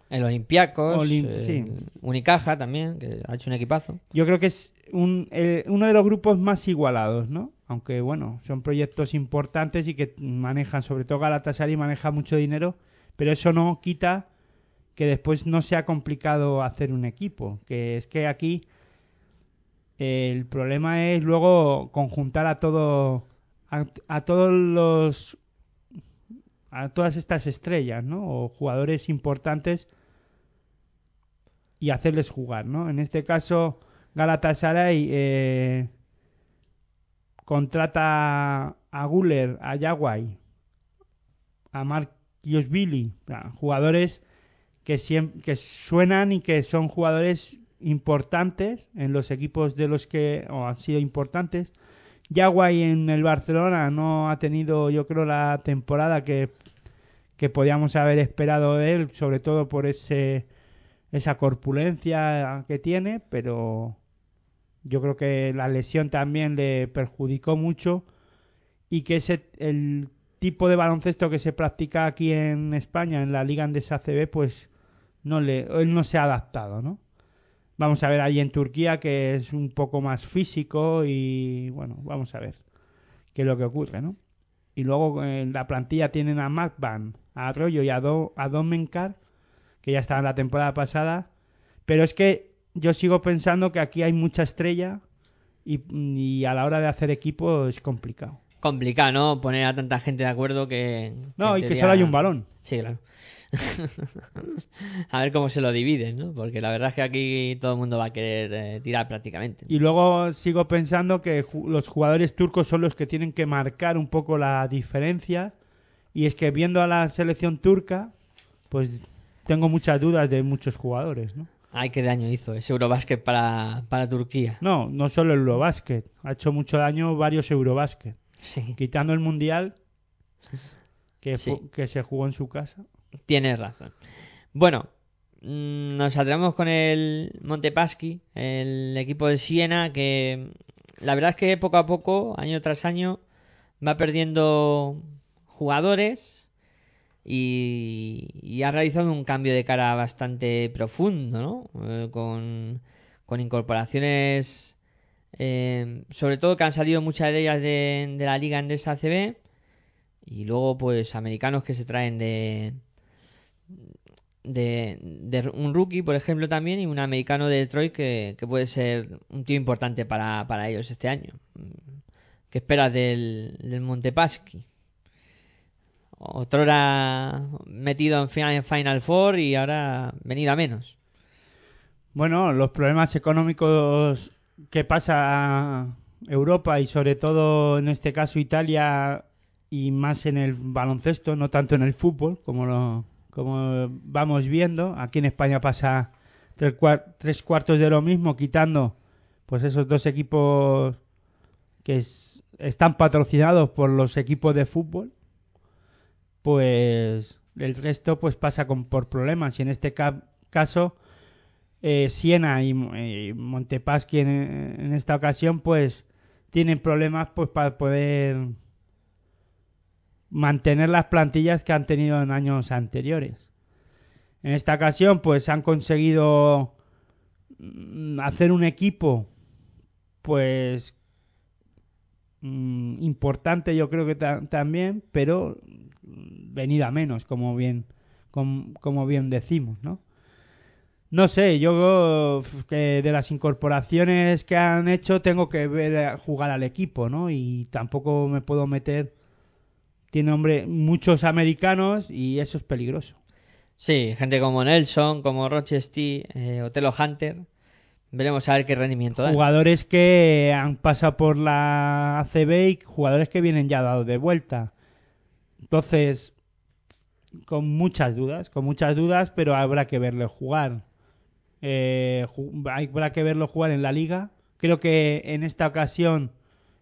El Olympiacos, Olim- eh, sí. Unicaja también, que ha hecho un equipazo. Yo creo que es un, uno de los grupos más igualados, ¿no? Aunque, bueno, son proyectos importantes y que manejan, sobre todo Galatasaray maneja mucho dinero, pero eso no quita que después no sea complicado hacer un equipo. Que es que aquí el problema es luego conjuntar a todo a, todos los a todas estas estrellas, ¿no? O jugadores importantes y hacerles jugar, ¿no? En este caso, Galatasaray eh, contrata a Guller, a Yaguay, a Marquios Billy, jugadores que, siem- que suenan y que son jugadores importantes en los equipos de los que han sido importantes. Yaguay en el Barcelona no ha tenido, yo creo, la temporada que, que podíamos haber esperado de él, sobre todo por ese esa corpulencia que tiene, pero yo creo que la lesión también le perjudicó mucho y que ese el tipo de baloncesto que se practica aquí en España en la Liga Andesa ACB pues no le él no se ha adaptado, ¿no? Vamos a ver ahí en Turquía que es un poco más físico y bueno, vamos a ver qué es lo que ocurre, ¿no? Y luego en la plantilla tienen a Macban, a Arroyo y a, Do, a Domenkar, que ya estaban la temporada pasada. Pero es que yo sigo pensando que aquí hay mucha estrella y, y a la hora de hacer equipo es complicado. Complicado, ¿no? Poner a tanta gente de acuerdo que... No, y que solo hay un balón. Sí, claro. a ver cómo se lo dividen, ¿no? Porque la verdad es que aquí todo el mundo va a querer eh, tirar prácticamente. Y luego sigo pensando que ju- los jugadores turcos son los que tienen que marcar un poco la diferencia. Y es que viendo a la selección turca, pues tengo muchas dudas de muchos jugadores, ¿no? Ay, qué daño hizo ese Eurobásquet para, para Turquía. No, no solo el Eurobásquet. Ha hecho mucho daño varios Eurobásquet. Sí, Quitando el Mundial, que, Sí. que se jugó en su casa. Tienes razón. Bueno, mm, nos saldremos con el Montepaschi, el equipo de Siena, que la verdad es que poco a poco, año tras año, va perdiendo jugadores y, ha realizado un cambio de cara bastante profundo, ¿no? Eh, con, incorporaciones, eh, sobre todo que han salido muchas de ellas de, de la liga Endesa ACB y luego pues americanos que se traen de, de, un rookie, por ejemplo, también, y un americano de Detroit que, que puede ser un tío importante para, para ellos este año. ¿Qué esperas del, del Montepaschi? Otrora metido en final, en Final Four y ahora venido a menos. Bueno, los problemas económicos que pasa Europa y sobre todo en este caso Italia y más en el baloncesto, no tanto en el fútbol, como lo, como vamos viendo. Aquí en España pasa tres, tres cuartos de lo mismo, quitando pues esos dos equipos que es- están patrocinados por los equipos de fútbol. Pues el resto pues pasa con, por problemas y en este ca- caso eh, Siena y, y Montepaschi en, en esta ocasión pues tienen problemas pues para poder mantener las plantillas que han tenido en años anteriores. En esta ocasión pues han conseguido mm, hacer un equipo pues mm, importante yo creo que ta- también, pero mm, venida menos, como bien com- como bien decimos, ¿no? No sé, yo que de las incorporaciones que han hecho tengo que ver eh, jugar al equipo, ¿no? Y tampoco me puedo meter. Tiene hombre muchos americanos y eso es peligroso. Sí, gente como Nelson, como Rochester, eh, Otelo Hunter. Veremos a ver qué rendimiento dan. Jugadores que han pasado por la ACB y jugadores que vienen ya dados de vuelta. Entonces, con muchas dudas, con muchas dudas, pero habrá que verlo jugar. Eh, ju- habrá que verlo jugar en la liga. Creo que en esta ocasión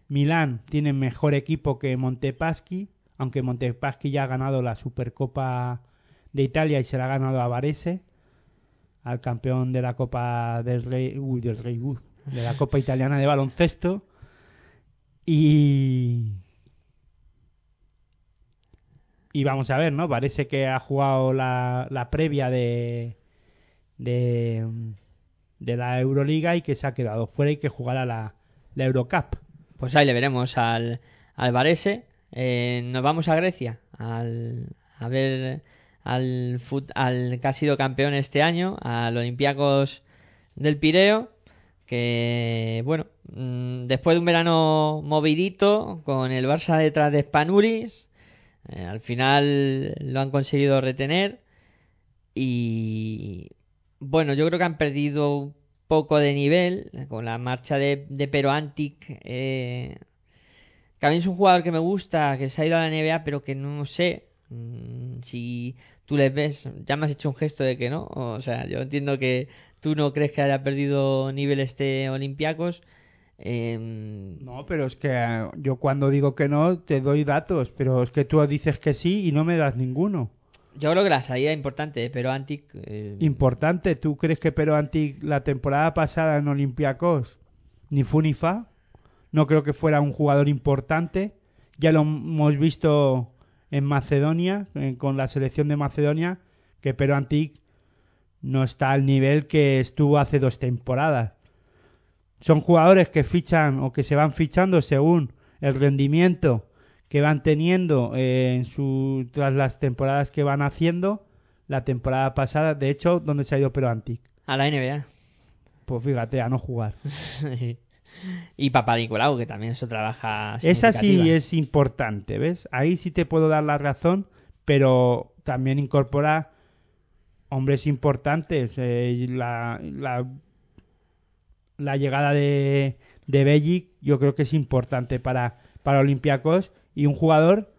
Milán tiene mejor equipo que Montepaschi, aunque Montepaschi ya ha ganado la Supercopa de Italia y se la ha ganado a Varese, al campeón de la Copa del Rey, del de la Copa Italiana de baloncesto. Y y vamos a ver, ¿no? Parece que ha jugado la, la previa de, de de la Euroliga y que se ha quedado fuera y que jugará la, la Eurocup. Pues ahí le veremos al, al Varese. Eh, nos vamos a Grecia al, a ver al, fut- al que ha sido campeón este año, al Olympiacos del Pireo. Que bueno, mm, después de un verano movidito con el Barça detrás de Spanulis, eh, al final lo han conseguido retener. Y bueno, yo creo que han perdido un poco de nivel con la marcha de, de Pero Antic. Eh, que a mí es un jugador que me gusta, que se ha ido a la NBA, pero que no sé mm, si tú les ves. Ya me has hecho un gesto de que no. O sea, yo entiendo que tú no crees que haya perdido nivel este Olympiacos. Em, No, pero es que eh, yo cuando digo que no te doy datos, pero es que tú dices que sí y no me das ninguno. yo creo que la salida es importante, pero Antic. eh, Importante, ¿tú crees que Pero Antic la temporada pasada en Olympiacos ni fu ni fa? No creo que fuera un jugador importante. Ya lo hemos visto en Macedonia, eh, con la selección de Macedonia, que Pero Antic no está al nivel que estuvo hace dos temporadas. Son jugadores que fichan o que se van fichando según el rendimiento que van teniendo eh, en su, tras las temporadas que van haciendo. La temporada pasada, de hecho, donde se ha ido Pero Antic. a la NBA. Pues fíjate, a no jugar. y Papa Nicolau, que también es otra baja. Esa sí es importante, ¿ves? Ahí sí te puedo dar la razón, pero también incorpora hombres importantes. eh, la, la, la llegada de, de Bellic yo creo que es importante para, para Olympiacos y un jugador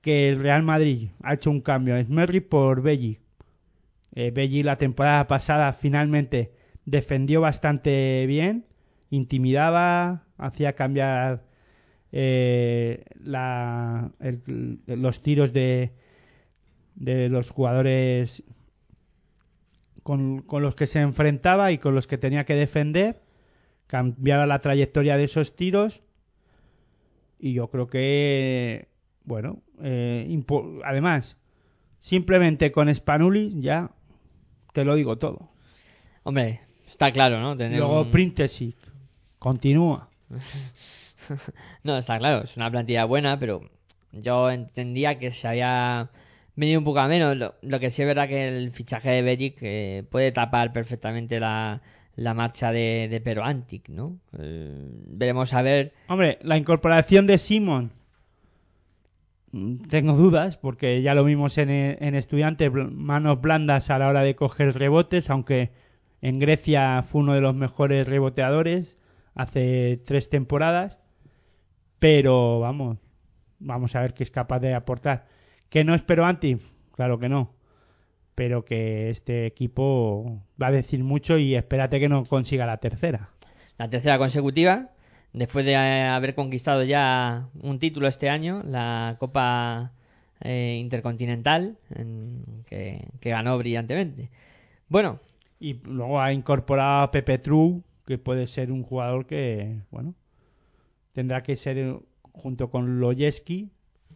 que el Real Madrid ha hecho un cambio. Es Merry por Bellic. Eh, Bellic la temporada pasada finalmente defendió bastante bien, intimidaba, hacía cambiar eh, la, el- los tiros de, de los jugadores con, con los que se enfrentaba y con los que tenía que defender, cambiaba la trayectoria de esos tiros y yo creo que, bueno, eh, además, simplemente con Spanulis ya te lo digo todo. Hombre, Está claro, ¿no? Tener Luego un- Printesic. Continúa. No, está claro, es una plantilla buena, pero yo entendía que se había venido un poco a menos. Lo, lo que sí es verdad que el fichaje de Bellic eh, puede tapar perfectamente la, la marcha de, de Pero Antic, ¿no? Eh, veremos a ver. Hombre, la incorporación de Simon. mm, Tengo dudas, porque ya lo vimos en, e- en Estudiantes, manos blandas a la hora de coger rebotes, aunque en Grecia fue uno de los mejores reboteadores hace tres temporadas. Pero vamos, vamos a ver qué es capaz de aportar. ¿Que no espero anti? Claro que no. Pero que este equipo va a decir mucho y espérate que no consiga la tercera. La tercera consecutiva, después de haber conquistado ya un título este año, la Copa eh, Intercontinental, en- que, que ganó brillantemente. Bueno, Y luego ha incorporado a Pepe True, que puede ser un jugador que, bueno, tendrá que ser eh, junto con Loyeski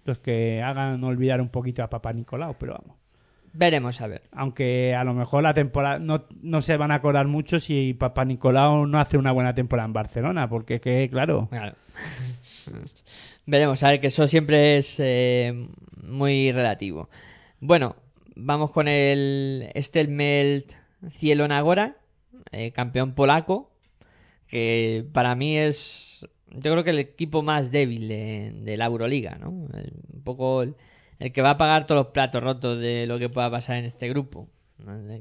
los que hagan olvidar un poquito a Papá Nicolau, pero vamos. veremos a ver. Aunque a lo mejor la temporada no, no se van a acordar mucho si Papá Nicolau no hace una buena temporada en Barcelona, porque que, claro, Claro. Veremos, a ver, que eso siempre es eh, muy relativo. Bueno, vamos con el Stelmelt Cielo Nagora, eh, campeón polaco, que para mí es, yo creo que el equipo más débil de, la Euroliga, ¿no? Un poco el, que va a pagar todos los platos rotos de lo que pueda pasar en este grupo.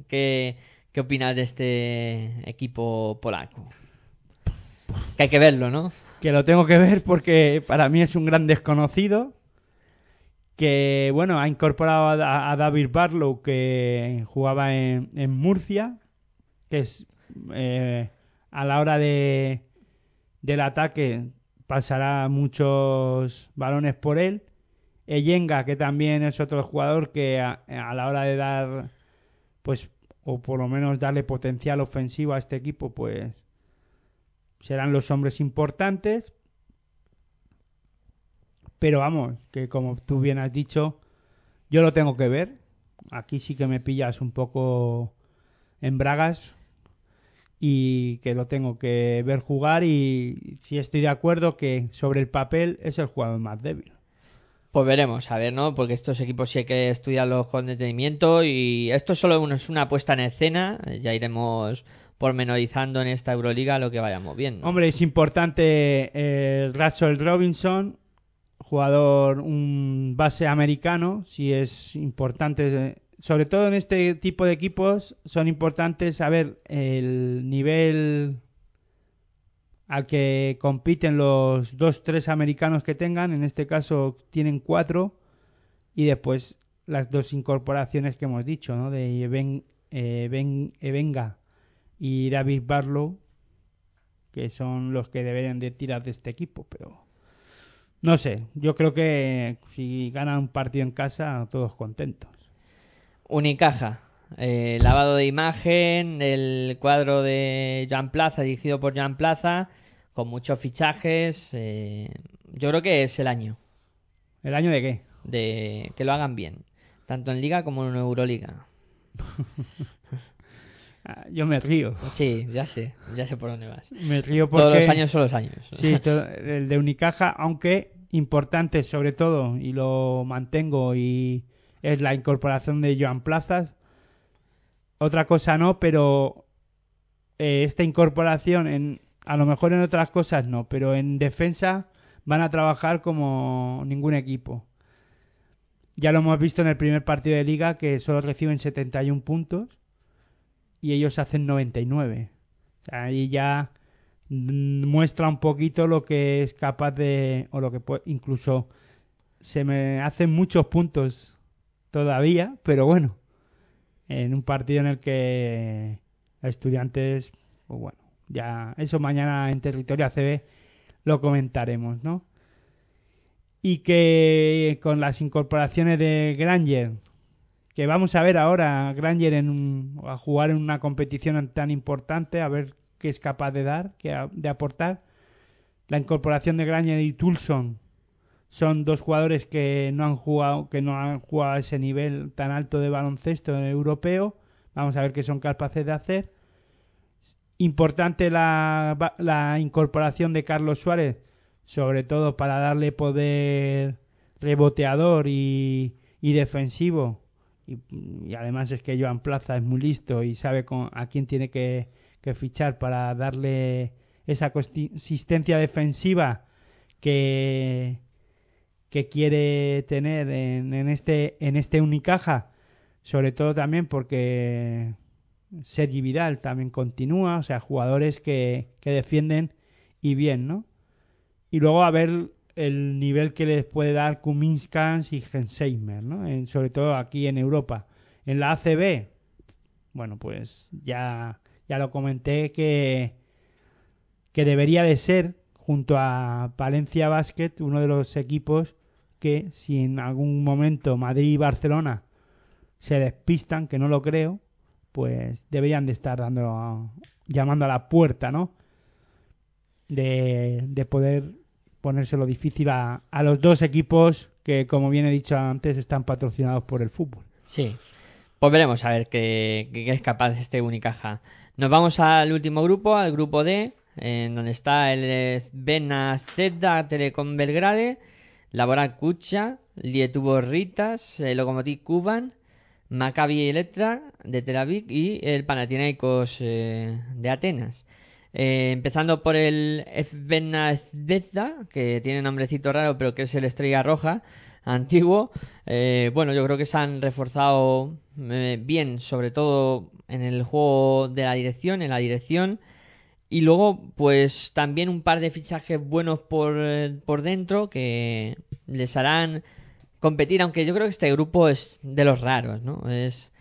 ¿Qué, qué opinas de este equipo polaco? Que hay que verlo, ¿no? que lo tengo que ver porque para mí es un gran desconocido que bueno ha incorporado a, a David Barlow que jugaba en, en Murcia que es eh, a la hora de del ataque pasará muchos balones por él Eyenga que también es otro jugador que a, a la hora de dar pues o por lo menos darle potencial ofensivo a este equipo pues serán los hombres importantes. Pero vamos, que como tú bien has dicho, yo lo tengo que ver. Aquí sí que me pillas un poco en bragas y que lo tengo que ver jugar y si estoy de acuerdo que sobre el papel es el jugador más débil. Pues veremos, a ver, ¿no? Porque estos equipos sí hay que estudiarlos con detenimiento y esto solo es una puesta en escena. Ya iremos pormenorizando en esta Euroliga lo que vayamos viendo. Hombre, es importante eh, Russell Robinson, jugador, un base americano, si es importante, eh, sobre todo en este tipo de equipos, son importantes saber el nivel al que compiten los dos, tres americanos que tengan, en este caso tienen cuatro, y después las dos incorporaciones que hemos dicho, ¿no? De Eben, Ben- Ebenga y David Barlow, que son los que deberían de tirar de este equipo, pero no sé, yo creo que si ganan un partido en casa, todos contentos. Unicaja, eh, lavado de imagen, el cuadro de Jan Plaza, dirigido por Jan Plaza, con muchos fichajes. eh, yo creo que es el año ¿El año de qué? de que lo hagan bien, tanto en Liga como en Euroliga. Ah, Yo me río. Sí, ya sé, ya sé por dónde vas. Me río porque... Todos los años son los años. Sí, el de Unicaja, aunque importante sobre todo, y lo mantengo, y es la incorporación de Joan Plazas. Otra cosa no, pero eh, esta incorporación, en, a lo mejor en otras cosas no, pero en defensa van a trabajar como ningún equipo. Ya lo hemos visto en el primer partido de liga que solo reciben 71 puntos y ellos hacen 99. O sea, ahí ya mm, muestra un poquito lo que es capaz de o lo que puede, incluso se me hacen muchos puntos todavía pero bueno en un partido en el que estudiantes pues bueno ya eso mañana en territorio ACB lo comentaremos no y que con las incorporaciones de Granger que vamos a ver ahora a Granger en un- a jugar en una competición tan importante a ver qué es capaz de dar, que de aportar. La incorporación de Granger y Tulson son dos jugadores que no han jugado, que no han jugado a ese nivel tan alto de baloncesto europeo. Vamos a ver qué son capaces de hacer. importante la, la incorporación de Carlos Suárez, sobre todo para darle poder reboteador y, y defensivo. Y, y además es que Joan Plaza es muy listo y sabe con- a quién tiene que, que fichar para darle esa consistencia defensiva que, que quiere tener en, en este en este Unicaja, sobre todo también porque Sergi Vidal también continúa, o sea, jugadores que, que defienden y bien, ¿no? Y luego a ver el nivel que les puede dar Kuminskans y Gensheimer, ¿no? En- sobre todo aquí en Europa. En la ACB, bueno, pues ya, ya lo comenté que, que debería de ser, junto a Valencia Basket, uno de los equipos que si en algún momento Madrid y Barcelona se despistan, que no lo creo, pues deberían de estar dando llamando a la puerta, ¿no? De, de poder ponérselo difícil a, a los dos equipos que, como bien he dicho antes, están patrocinados por el fútbol. Sí. Pues veremos a ver qué, es capaz este Unicaja. Nos vamos al último grupo, al grupo D, en donde está el Benazeda Telecom Belgrade, Laboral Kucha, Lietuvo Ritas, el Lokomotiv Kuban, Maccabi Electra de Tel Aviv y el Panathinaikos eh, de Atenas. Eh, empezando por el Benazeda, que tiene nombrecito raro, pero que es el Estrella Roja antiguo. Eh, bueno, yo creo que se han reforzado eh, bien, sobre todo en el juego de la dirección, en la dirección. Y luego, pues también un par de fichajes buenos por, por dentro que les harán competir, aunque yo creo que este grupo es de los raros, ¿no? Es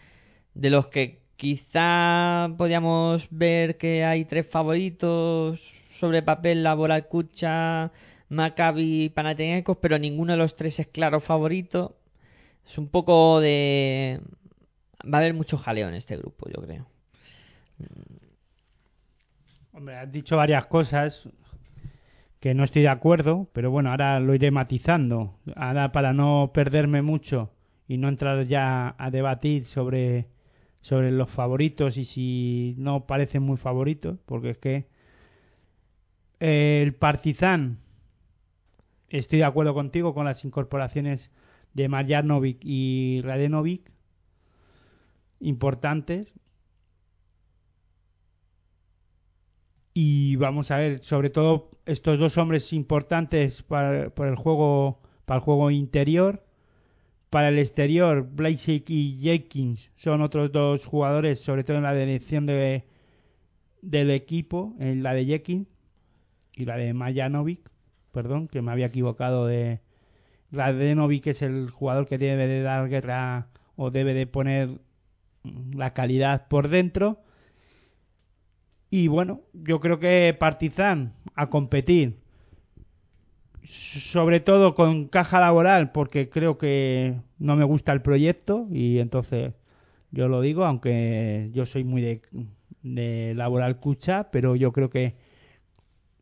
de los que quizá podíamos ver que hay tres favoritos sobre papel, Laboral Kucha, Maccabi y Panathinaikos, pero ninguno de los tres es claro favorito. Es un poco de... Va a haber mucho jaleo en este grupo, yo creo. Hombre, has dicho varias cosas que no estoy de acuerdo, pero bueno, ahora lo iré matizando. Ahora para no perderme mucho y no entrar ya a debatir sobre, sobre los favoritos y si no parecen muy favoritos, porque es que eh, el Partizan, estoy de acuerdo contigo con las incorporaciones de Marjanovic y Radenovic, importantes, y vamos a ver sobre todo estos dos hombres importantes para, para el juego para el juego interior. Para el exterior Blazek y Jenkins son otros dos jugadores sobre todo en la dirección de del equipo en la de Jenkins y la de Majanovic perdón que me había equivocado de Radenovic es el jugador que debe de dar guerra o debe de poner la calidad por dentro y bueno, yo creo que Partizan a competir, sobre todo con caja laboral, porque creo que no me gusta el proyecto y entonces yo lo digo, aunque yo soy muy de, laboral cucha, pero yo creo que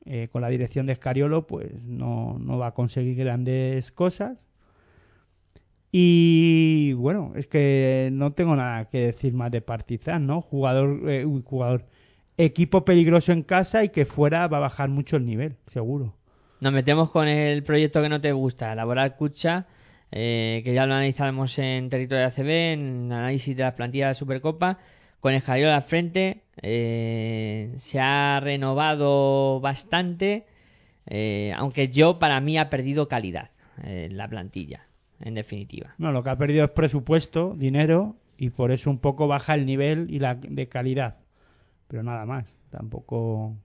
eh, con la dirección de Escariolo pues no, no va a conseguir grandes cosas. Y bueno, es que no tengo nada que decir más de Partizan, ¿no? Jugador, eh, jugador, equipo peligroso en casa y que fuera va a bajar mucho el nivel, seguro. Nos metemos con el proyecto que no te gusta, Laboral Cucha, eh, que ya lo analizamos en territorio ACB, en análisis de las plantillas de Supercopa. Con el Jaleo al frente, eh, se ha renovado bastante, eh, aunque yo, para mí, ha perdido calidad eh, la plantilla, en definitiva. No, lo que ha perdido es presupuesto, dinero y por eso un poco baja el nivel y la de calidad. Pero nada más, tampoco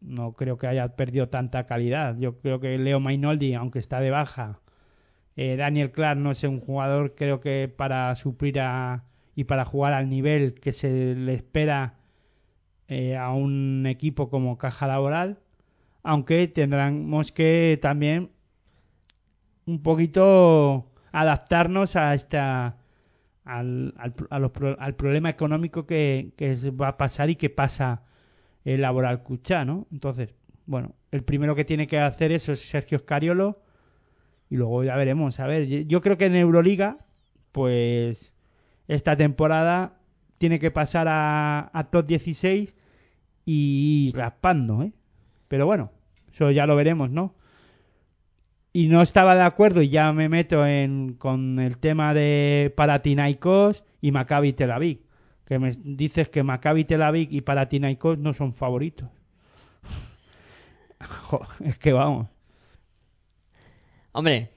no creo que haya perdido tanta calidad. Yo creo que Leo Mainoldi, aunque está de baja, eh, Daniel Clark no es un jugador, creo que para suplir a, y para jugar al nivel que se le espera eh, a un equipo como Caja Laboral, aunque tendremos que también un poquito adaptarnos a esta al, al, a los al problema económico que, que va a pasar y que pasa el Laboral Cuchá, ¿no? Entonces, bueno, el primero que tiene que hacer eso es Sergio Escariolo y luego ya veremos. A ver, yo creo que en Euroliga, pues esta temporada tiene que pasar a, a top 16 y raspando, ¿eh? Pero bueno, eso ya lo veremos, ¿no? Y no estaba de acuerdo y ya me meto en con el tema de Paratinaikos y Maccabi Tel Aviv. Que me dices que Maccabi Tel Aviv y Paratinaikos no son favoritos. Jo, es que vamos. Hombre,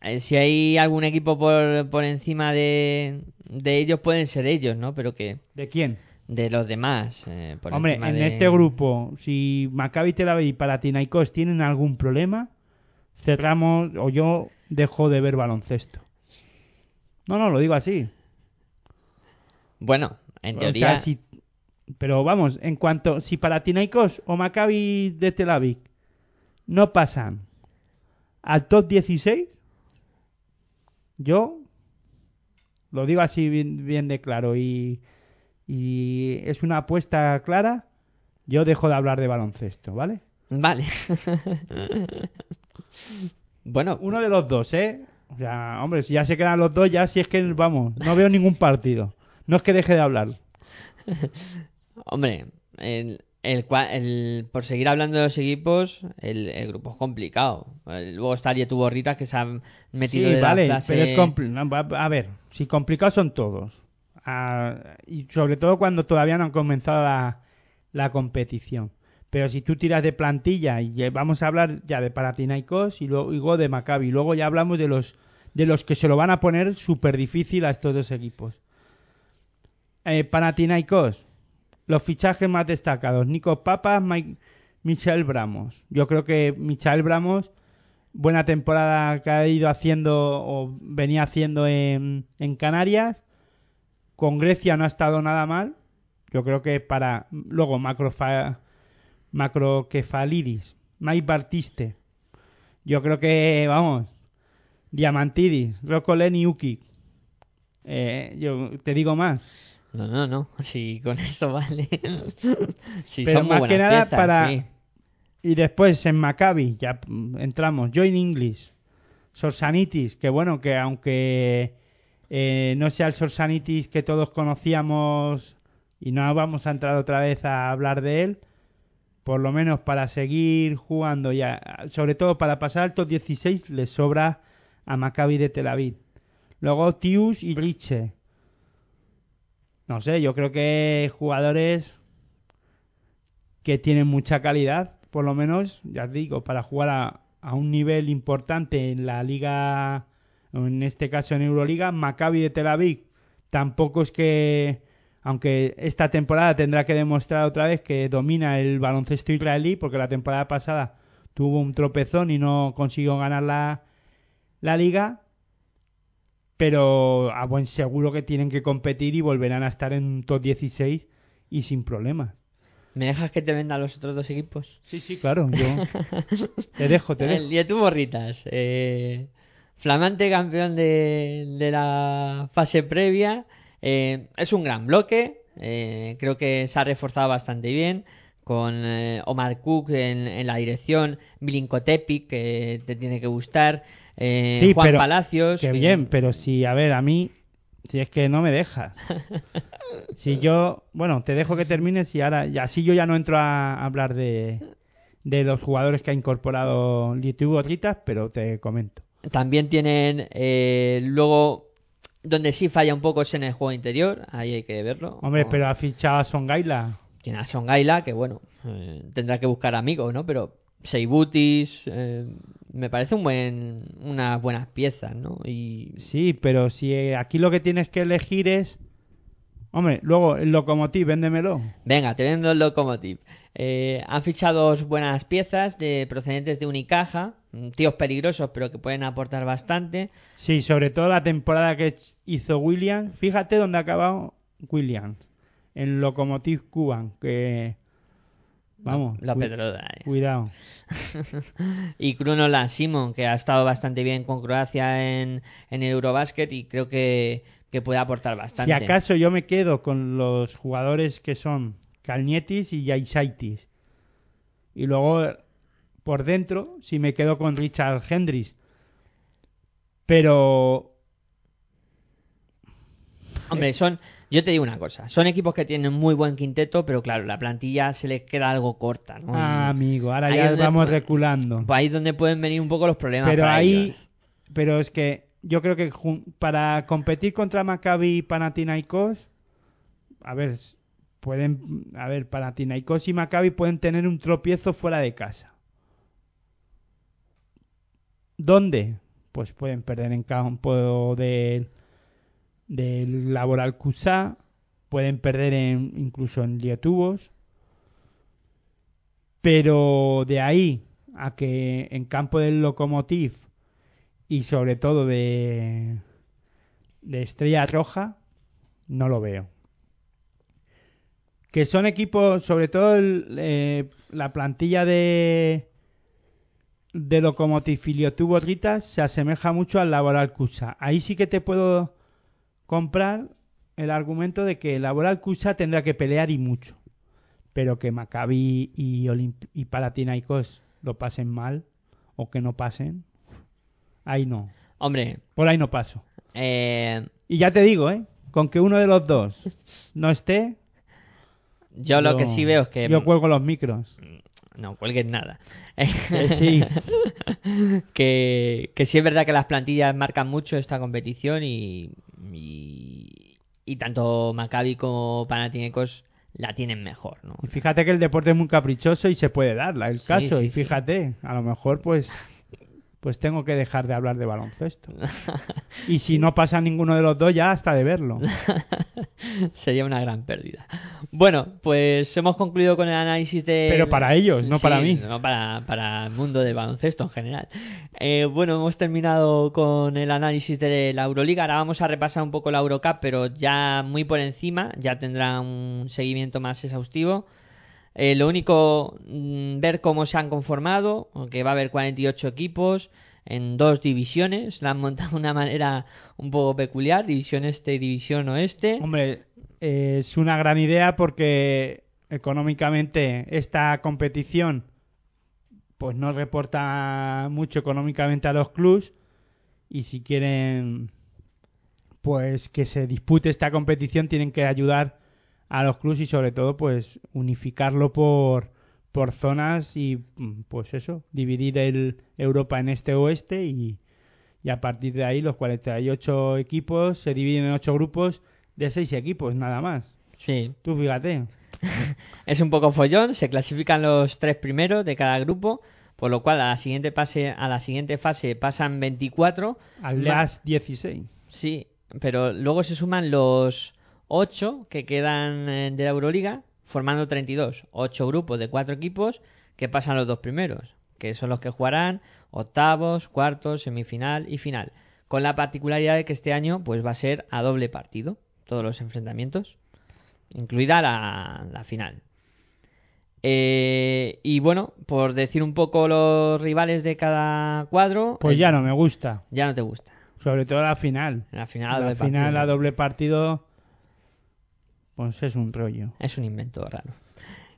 eh, si hay algún equipo por, por encima de, de ellos, pueden ser ellos, ¿no? Pero que ¿De quién? de los demás. eh, por Hombre, en de- este grupo, si Maccabi Tel Aviv y Paratinaikos tienen algún problema, cerramos o yo dejo de ver baloncesto. No, no, lo digo así. Bueno, en O teoría. sea, si- pero vamos, en cuanto si Paratinaikos o Maccabi de Tel Aviv no pasan al top 16, yo lo digo así bien, bien de claro y, y es una apuesta clara, yo dejo de hablar de baloncesto, ¿vale? Vale. bueno, Uno de los dos, ¿eh? O sea, hombre, si ya se quedan los dos, ya si es que, vamos, no veo ningún partido. No es que deje de hablar. hombre, el, el, el- por seguir hablando de los equipos, el, el grupo es complicado. Luego está el Yetu Borritas que se han metido Sí, de vale, la clase... pero es compli- no, va- A ver, si complicados son todos. Ah, y sobre todo cuando todavía no han comenzado la, la competición. Pero si tú tiras de plantilla y vamos a hablar ya de Paratinaikos y luego, de Maccabi, luego ya hablamos de los de los que se lo van a poner súper difícil a estos dos equipos. Eh, los fichajes más destacados: Nico Papas, Michel Bramos. Yo creo que Michel Bramos buena temporada que ha ido haciendo o venía haciendo en, en Canarias. Con Grecia no ha estado nada mal. Yo creo que para luego macrofa, macroquefalidis, Mike Bartiste. Yo creo que vamos, Diamantidis, Rocco Lenny Uki. Eh, yo te digo más. No, no, no. Sí, con eso vale. Pero son muy más que nada piezas, para- sí. Y después en Maccabi, ya entramos, Join English, Sorsanitis, que bueno, que aunque eh, no sea el Sorsanitis que todos conocíamos y no vamos a entrar otra vez a hablar de él, por lo menos para seguir jugando ya, sobre todo para pasar al top 16 le sobra a Maccabi de Tel Aviv. Luego Tius y Riche. No sé, yo creo que jugadores que tienen mucha calidad, por lo menos, ya digo, para jugar a, a un nivel importante en la liga, en este caso en Euroliga, Maccabi de Tel Aviv tampoco es que, aunque esta temporada tendrá que demostrar otra vez que domina el baloncesto israelí, porque la temporada pasada tuvo un tropezón y no consiguió ganar la, la liga, pero a buen seguro que tienen que competir y volverán a estar en un top 16 y sin problemas. ¿Me dejas que te venda los otros dos equipos? Sí, sí, claro, yo te dejo, te dejo. El Yetu Borritas. eh, flamante campeón de, de la fase previa. Eh, es un gran bloque. eh, creo que se ha reforzado bastante bien. Con eh, Omar Cook en, en la dirección. Milinko Tepic, que te tiene que gustar. Sí, Juan pero- Palacios. Que- bien, pero si, a ver, a mí, si es que no me dejas. Si yo, bueno, te dejo que termines y ahora, y así yo ya no entro a hablar de, de los jugadores que ha incorporado YouTube Ritas, pero te comento. También tienen eh, luego donde sí falla un poco es en el juego interior, ahí hay que verlo. Hombre, pero ha fichado a Songaila. Tiene a Songaila, que bueno, eh, tendrá que buscar amigos, ¿no? Pero Seibutis, eh, me parece un buen, unas buenas piezas, ¿no? Y Sí, pero si eh, aquí lo que tienes que elegir es. Hombre, luego el Locomotiv, véndemelo. venga, te vendo el Locomotive. Eh, han fichado dos buenas piezas de procedentes de Unicaja, tíos peligrosos, pero que pueden aportar bastante. Sí, sobre todo la temporada que hizo Williams. Fíjate dónde ha acabado Williams. En Locomotiv Cuban, que. Vamos. La cu- Pedroda, eh. Cuidado. y Kruno Simon, que ha estado bastante bien con Croacia en, en el Eurobasket y creo que, que puede aportar bastante. Si acaso yo me quedo con los jugadores que son Kalnietis y Yaisaitis. Y luego, por dentro, si me quedo con Richard Hendricks. Pero Hombre, son, Yo te digo una cosa, son equipos que tienen muy buen quinteto, pero claro, la plantilla se les queda algo corta, ¿no? Ah, amigo, ahora ahí ya vamos reculando. pues ahí es donde pueden venir un poco los problemas Pero para ahí, ellos. pero es que yo creo que para competir contra Maccabi y Panathinaikos, a ver, pueden, a ver, Panathinaikos y Maccabi pueden tener un tropiezo fuera de casa. ¿Dónde? Pues pueden perder en campo del Laboral Cusá, pueden perder en, incluso en Lietubos, pero de ahí a que en campo del Lokomotiv y sobre todo de, de Estrella Roja, no lo veo. Que son equipos, sobre todo el, eh, la plantilla de de Lokomotiv y Lietuvos Ritas se asemeja mucho al Laboral Cusa. Ahí sí que te puedo comprar el argumento de que el Laboral Cusa tendrá que pelear y mucho. Pero que Maccabi y, Olimp- y Palatinaios lo pasen mal o que no pasen, ahí no. Hombre, Por ahí no paso. eh, Y ya te digo, ¿eh? Con que uno de los dos no esté, yo lo que sí veo es que... Yo cuelgo los micros. No cuelgues nada. Sí. que, que sí es verdad que las plantillas marcan mucho esta competición y, y, y tanto Maccabi como Panathinaikos la tienen mejor, ¿no? Y fíjate que el deporte es muy caprichoso y se puede dar el caso. sí, y sí. fíjate, a lo mejor pues pues tengo que dejar de hablar de baloncesto. Y si no pasa ninguno de los dos ya hasta de verlo. Sería una gran pérdida. Bueno, pues hemos concluido con el análisis de... Pero para ellos, no para mí. No para, para el mundo del baloncesto en general. Eh, bueno, hemos terminado con el análisis de la Euroliga. Ahora vamos a repasar un poco la Eurocup, pero ya muy por encima. Ya tendrá un seguimiento más exhaustivo. Eh, lo único, mm, ver cómo se han conformado, aunque va a haber 48 equipos en dos divisiones. La han montado de una manera un poco peculiar, división este y división oeste. Hombre, eh, es una gran idea porque económicamente esta competición pues no reporta mucho económicamente a los clubs y si quieren pues que se dispute esta competición tienen que ayudar a los clubs y sobre todo pues unificarlo por por zonas y mm, pues eso dividir el Europa en este oeste y, y a partir de ahí los 48 equipos se dividen en 8 grupos de 6 equipos nada más Sí, tú fíjate es un poco follón. Se clasifican los tres primeros de cada grupo, por lo cual a la siguiente fase, a la siguiente fase pasan 24. al LAS 16 Sí, pero luego se suman los 8 que quedan eh, de la Euroliga, formando 32. 8 grupos de 4 equipos que pasan los dos primeros, que son los que jugarán octavos, cuartos, semifinal y final. Con la particularidad de que este año pues va a ser a doble partido, todos los enfrentamientos, incluida la, la final. Eh, y bueno, por decir un poco los rivales de cada cuadro, pues ya no me gusta ya no te gusta. sobre todo la final la final, a la doble partido, a doble partido pues es un rollo. Es un invento raro.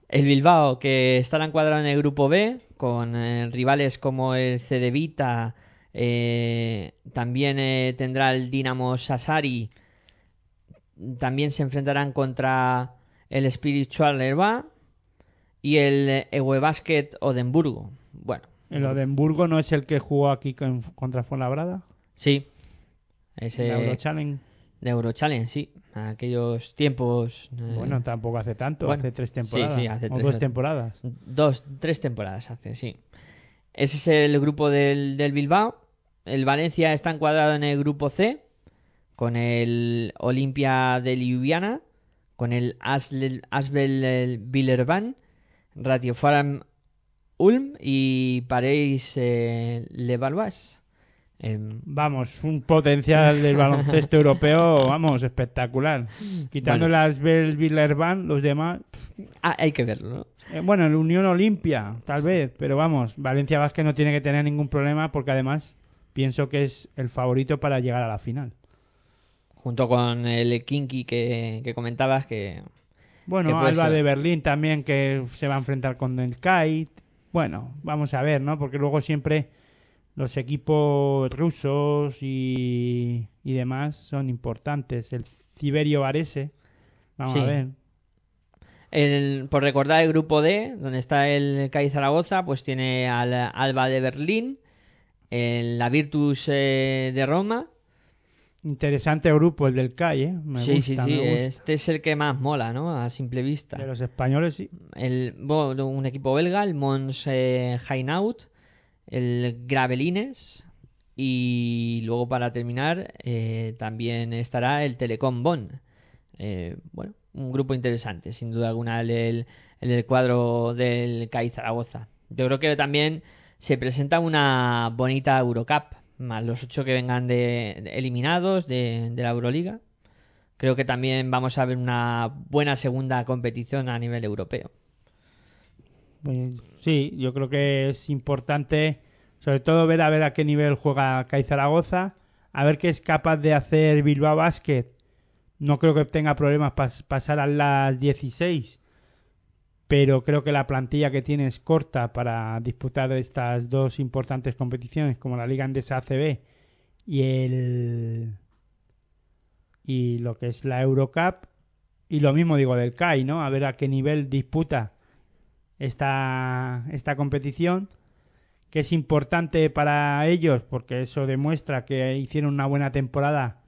El Bilbao, que estará encuadrado en el grupo B, con eh, rivales como el CD Vita, eh, también eh, tendrá el Dinamo Sassari, también se enfrentarán contra el Spiritual Herba y el eh, Ewe Basket Odenburgo. Bueno, el Odenburgo no es el que jugó aquí con- contra Fuenlabrada sí, ese en la Eurochallenge de Eurochallenge, sí, aquellos tiempos. eh, bueno tampoco hace tanto bueno, hace tres sí, temporadas sí, hace o tres- dos temporadas Dos, tres temporadas hace, sí. Ese es el grupo del, del Bilbao. El Valencia está encuadrado en el grupo C, con el Olimpia de Ljubljana, con el Asbel Villerban, Farm Ulm y Paris eh, Levallois. Em, Vamos, un potencial del baloncesto europeo, vamos, espectacular. Quitando Bueno. las Bel Villerban, los demás. ah, hay que verlo, ¿no? eh, bueno, el Unión Olimpia, tal vez, pero vamos, Valencia Vázquez no tiene que tener ningún problema porque además pienso que es el favorito para llegar a la final. Junto con el Kinky que, que comentabas que... Bueno, Que Alba ser. de Berlín también que se va a enfrentar con el Kite. Bueno, vamos a ver, ¿no? Porque luego siempre los equipos rusos y, y demás son importantes. El Ciberio Varese Vamos Sí. a ver. El- por recordar el grupo D, donde está el CAI Zaragoza, pues tiene al Alba de Berlín, el- la Virtus eh, de Roma. Interesante grupo el del CAI, ¿eh? Me sí, gusta, sí, me sí, gusta. este es el que más mola, ¿no? A simple vista. De los españoles sí. El, bueno, un equipo belga, el Mons eh, Hainaut, el Gravelines y luego para terminar eh, también estará el Telecom Bonn. Eh, bueno, un grupo interesante, sin duda alguna, el, el, cuadro del CAI Zaragoza. Yo creo que también se presenta una bonita Eurocup, más los ocho que vengan de, de- eliminados de, de la Euroliga. Creo que también vamos a ver una buena segunda competición a nivel europeo. Pues, sí, yo creo que es importante, sobre todo ver a ver a qué nivel juega CAI Zaragoza, a ver qué es capaz de hacer Bilbao Basket. No creo que tenga problemas para pasar a las 16, pero creo que la plantilla que tiene es corta para disputar estas dos importantes competiciones, como la Liga Andesa ACB y el y lo que es la Eurocup y lo mismo digo del CAI, ¿no? A ver a qué nivel disputa esta, esta competición, que es importante para ellos porque eso demuestra que hicieron una buena temporada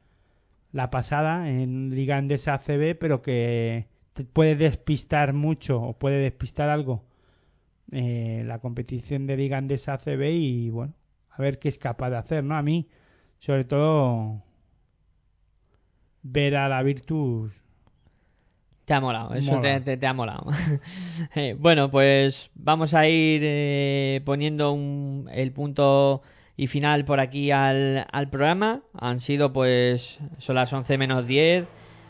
la pasada en Liga Andesa ACB, pero que puede despistar mucho o puede despistar algo eh, la competición de Liga Andesa ACB y bueno, a ver qué es capaz de hacer, ¿no? A mí, sobre todo, ver a la Virtus Te ha molado, eso Mola. te, te- te ha molado. Eh, bueno, pues vamos a ir eh, poniendo un- el punto y final por aquí al, al programa. Han sido pues, son las 11 menos 10,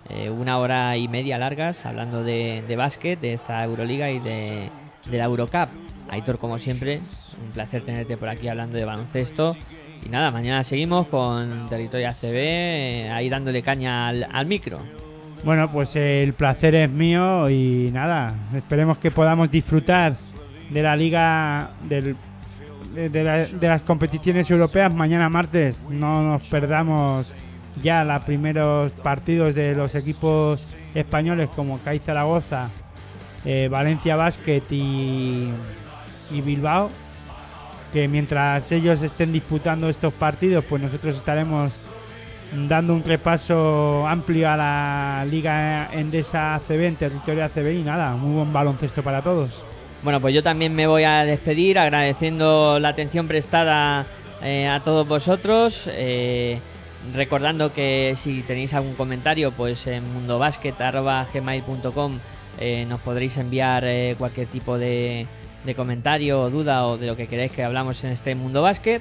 eh, una hora y media largas hablando de, de básquet, de esta Euroliga y de, de la Eurocup. Aitor, como siempre, un placer tenerte por aquí hablando de baloncesto. Y nada, mañana seguimos con Territorio ACB, ahí dándole caña al, al micro. Bueno, pues el placer es mío y nada, esperemos que podamos disfrutar de la liga del- de, la- de las competiciones europeas mañana martes. No nos perdamos ya los primeros partidos de los equipos españoles como CAI Zaragoza, eh, Valencia Basket y, y Bilbao. Que mientras ellos estén disputando estos partidos, pues nosotros estaremos dando un repaso amplio a la Liga Endesa ACB en territorio ACB y nada, muy buen baloncesto para todos. Bueno, pues yo también me voy a despedir agradeciendo la atención prestada eh, a todos vosotros. eh, recordando que si tenéis algún comentario, pues en mundobasket.gmail.com eh, nos podréis enviar cualquier tipo de, de comentario o duda o de lo que queréis que hablamos en este Mundo Básquet.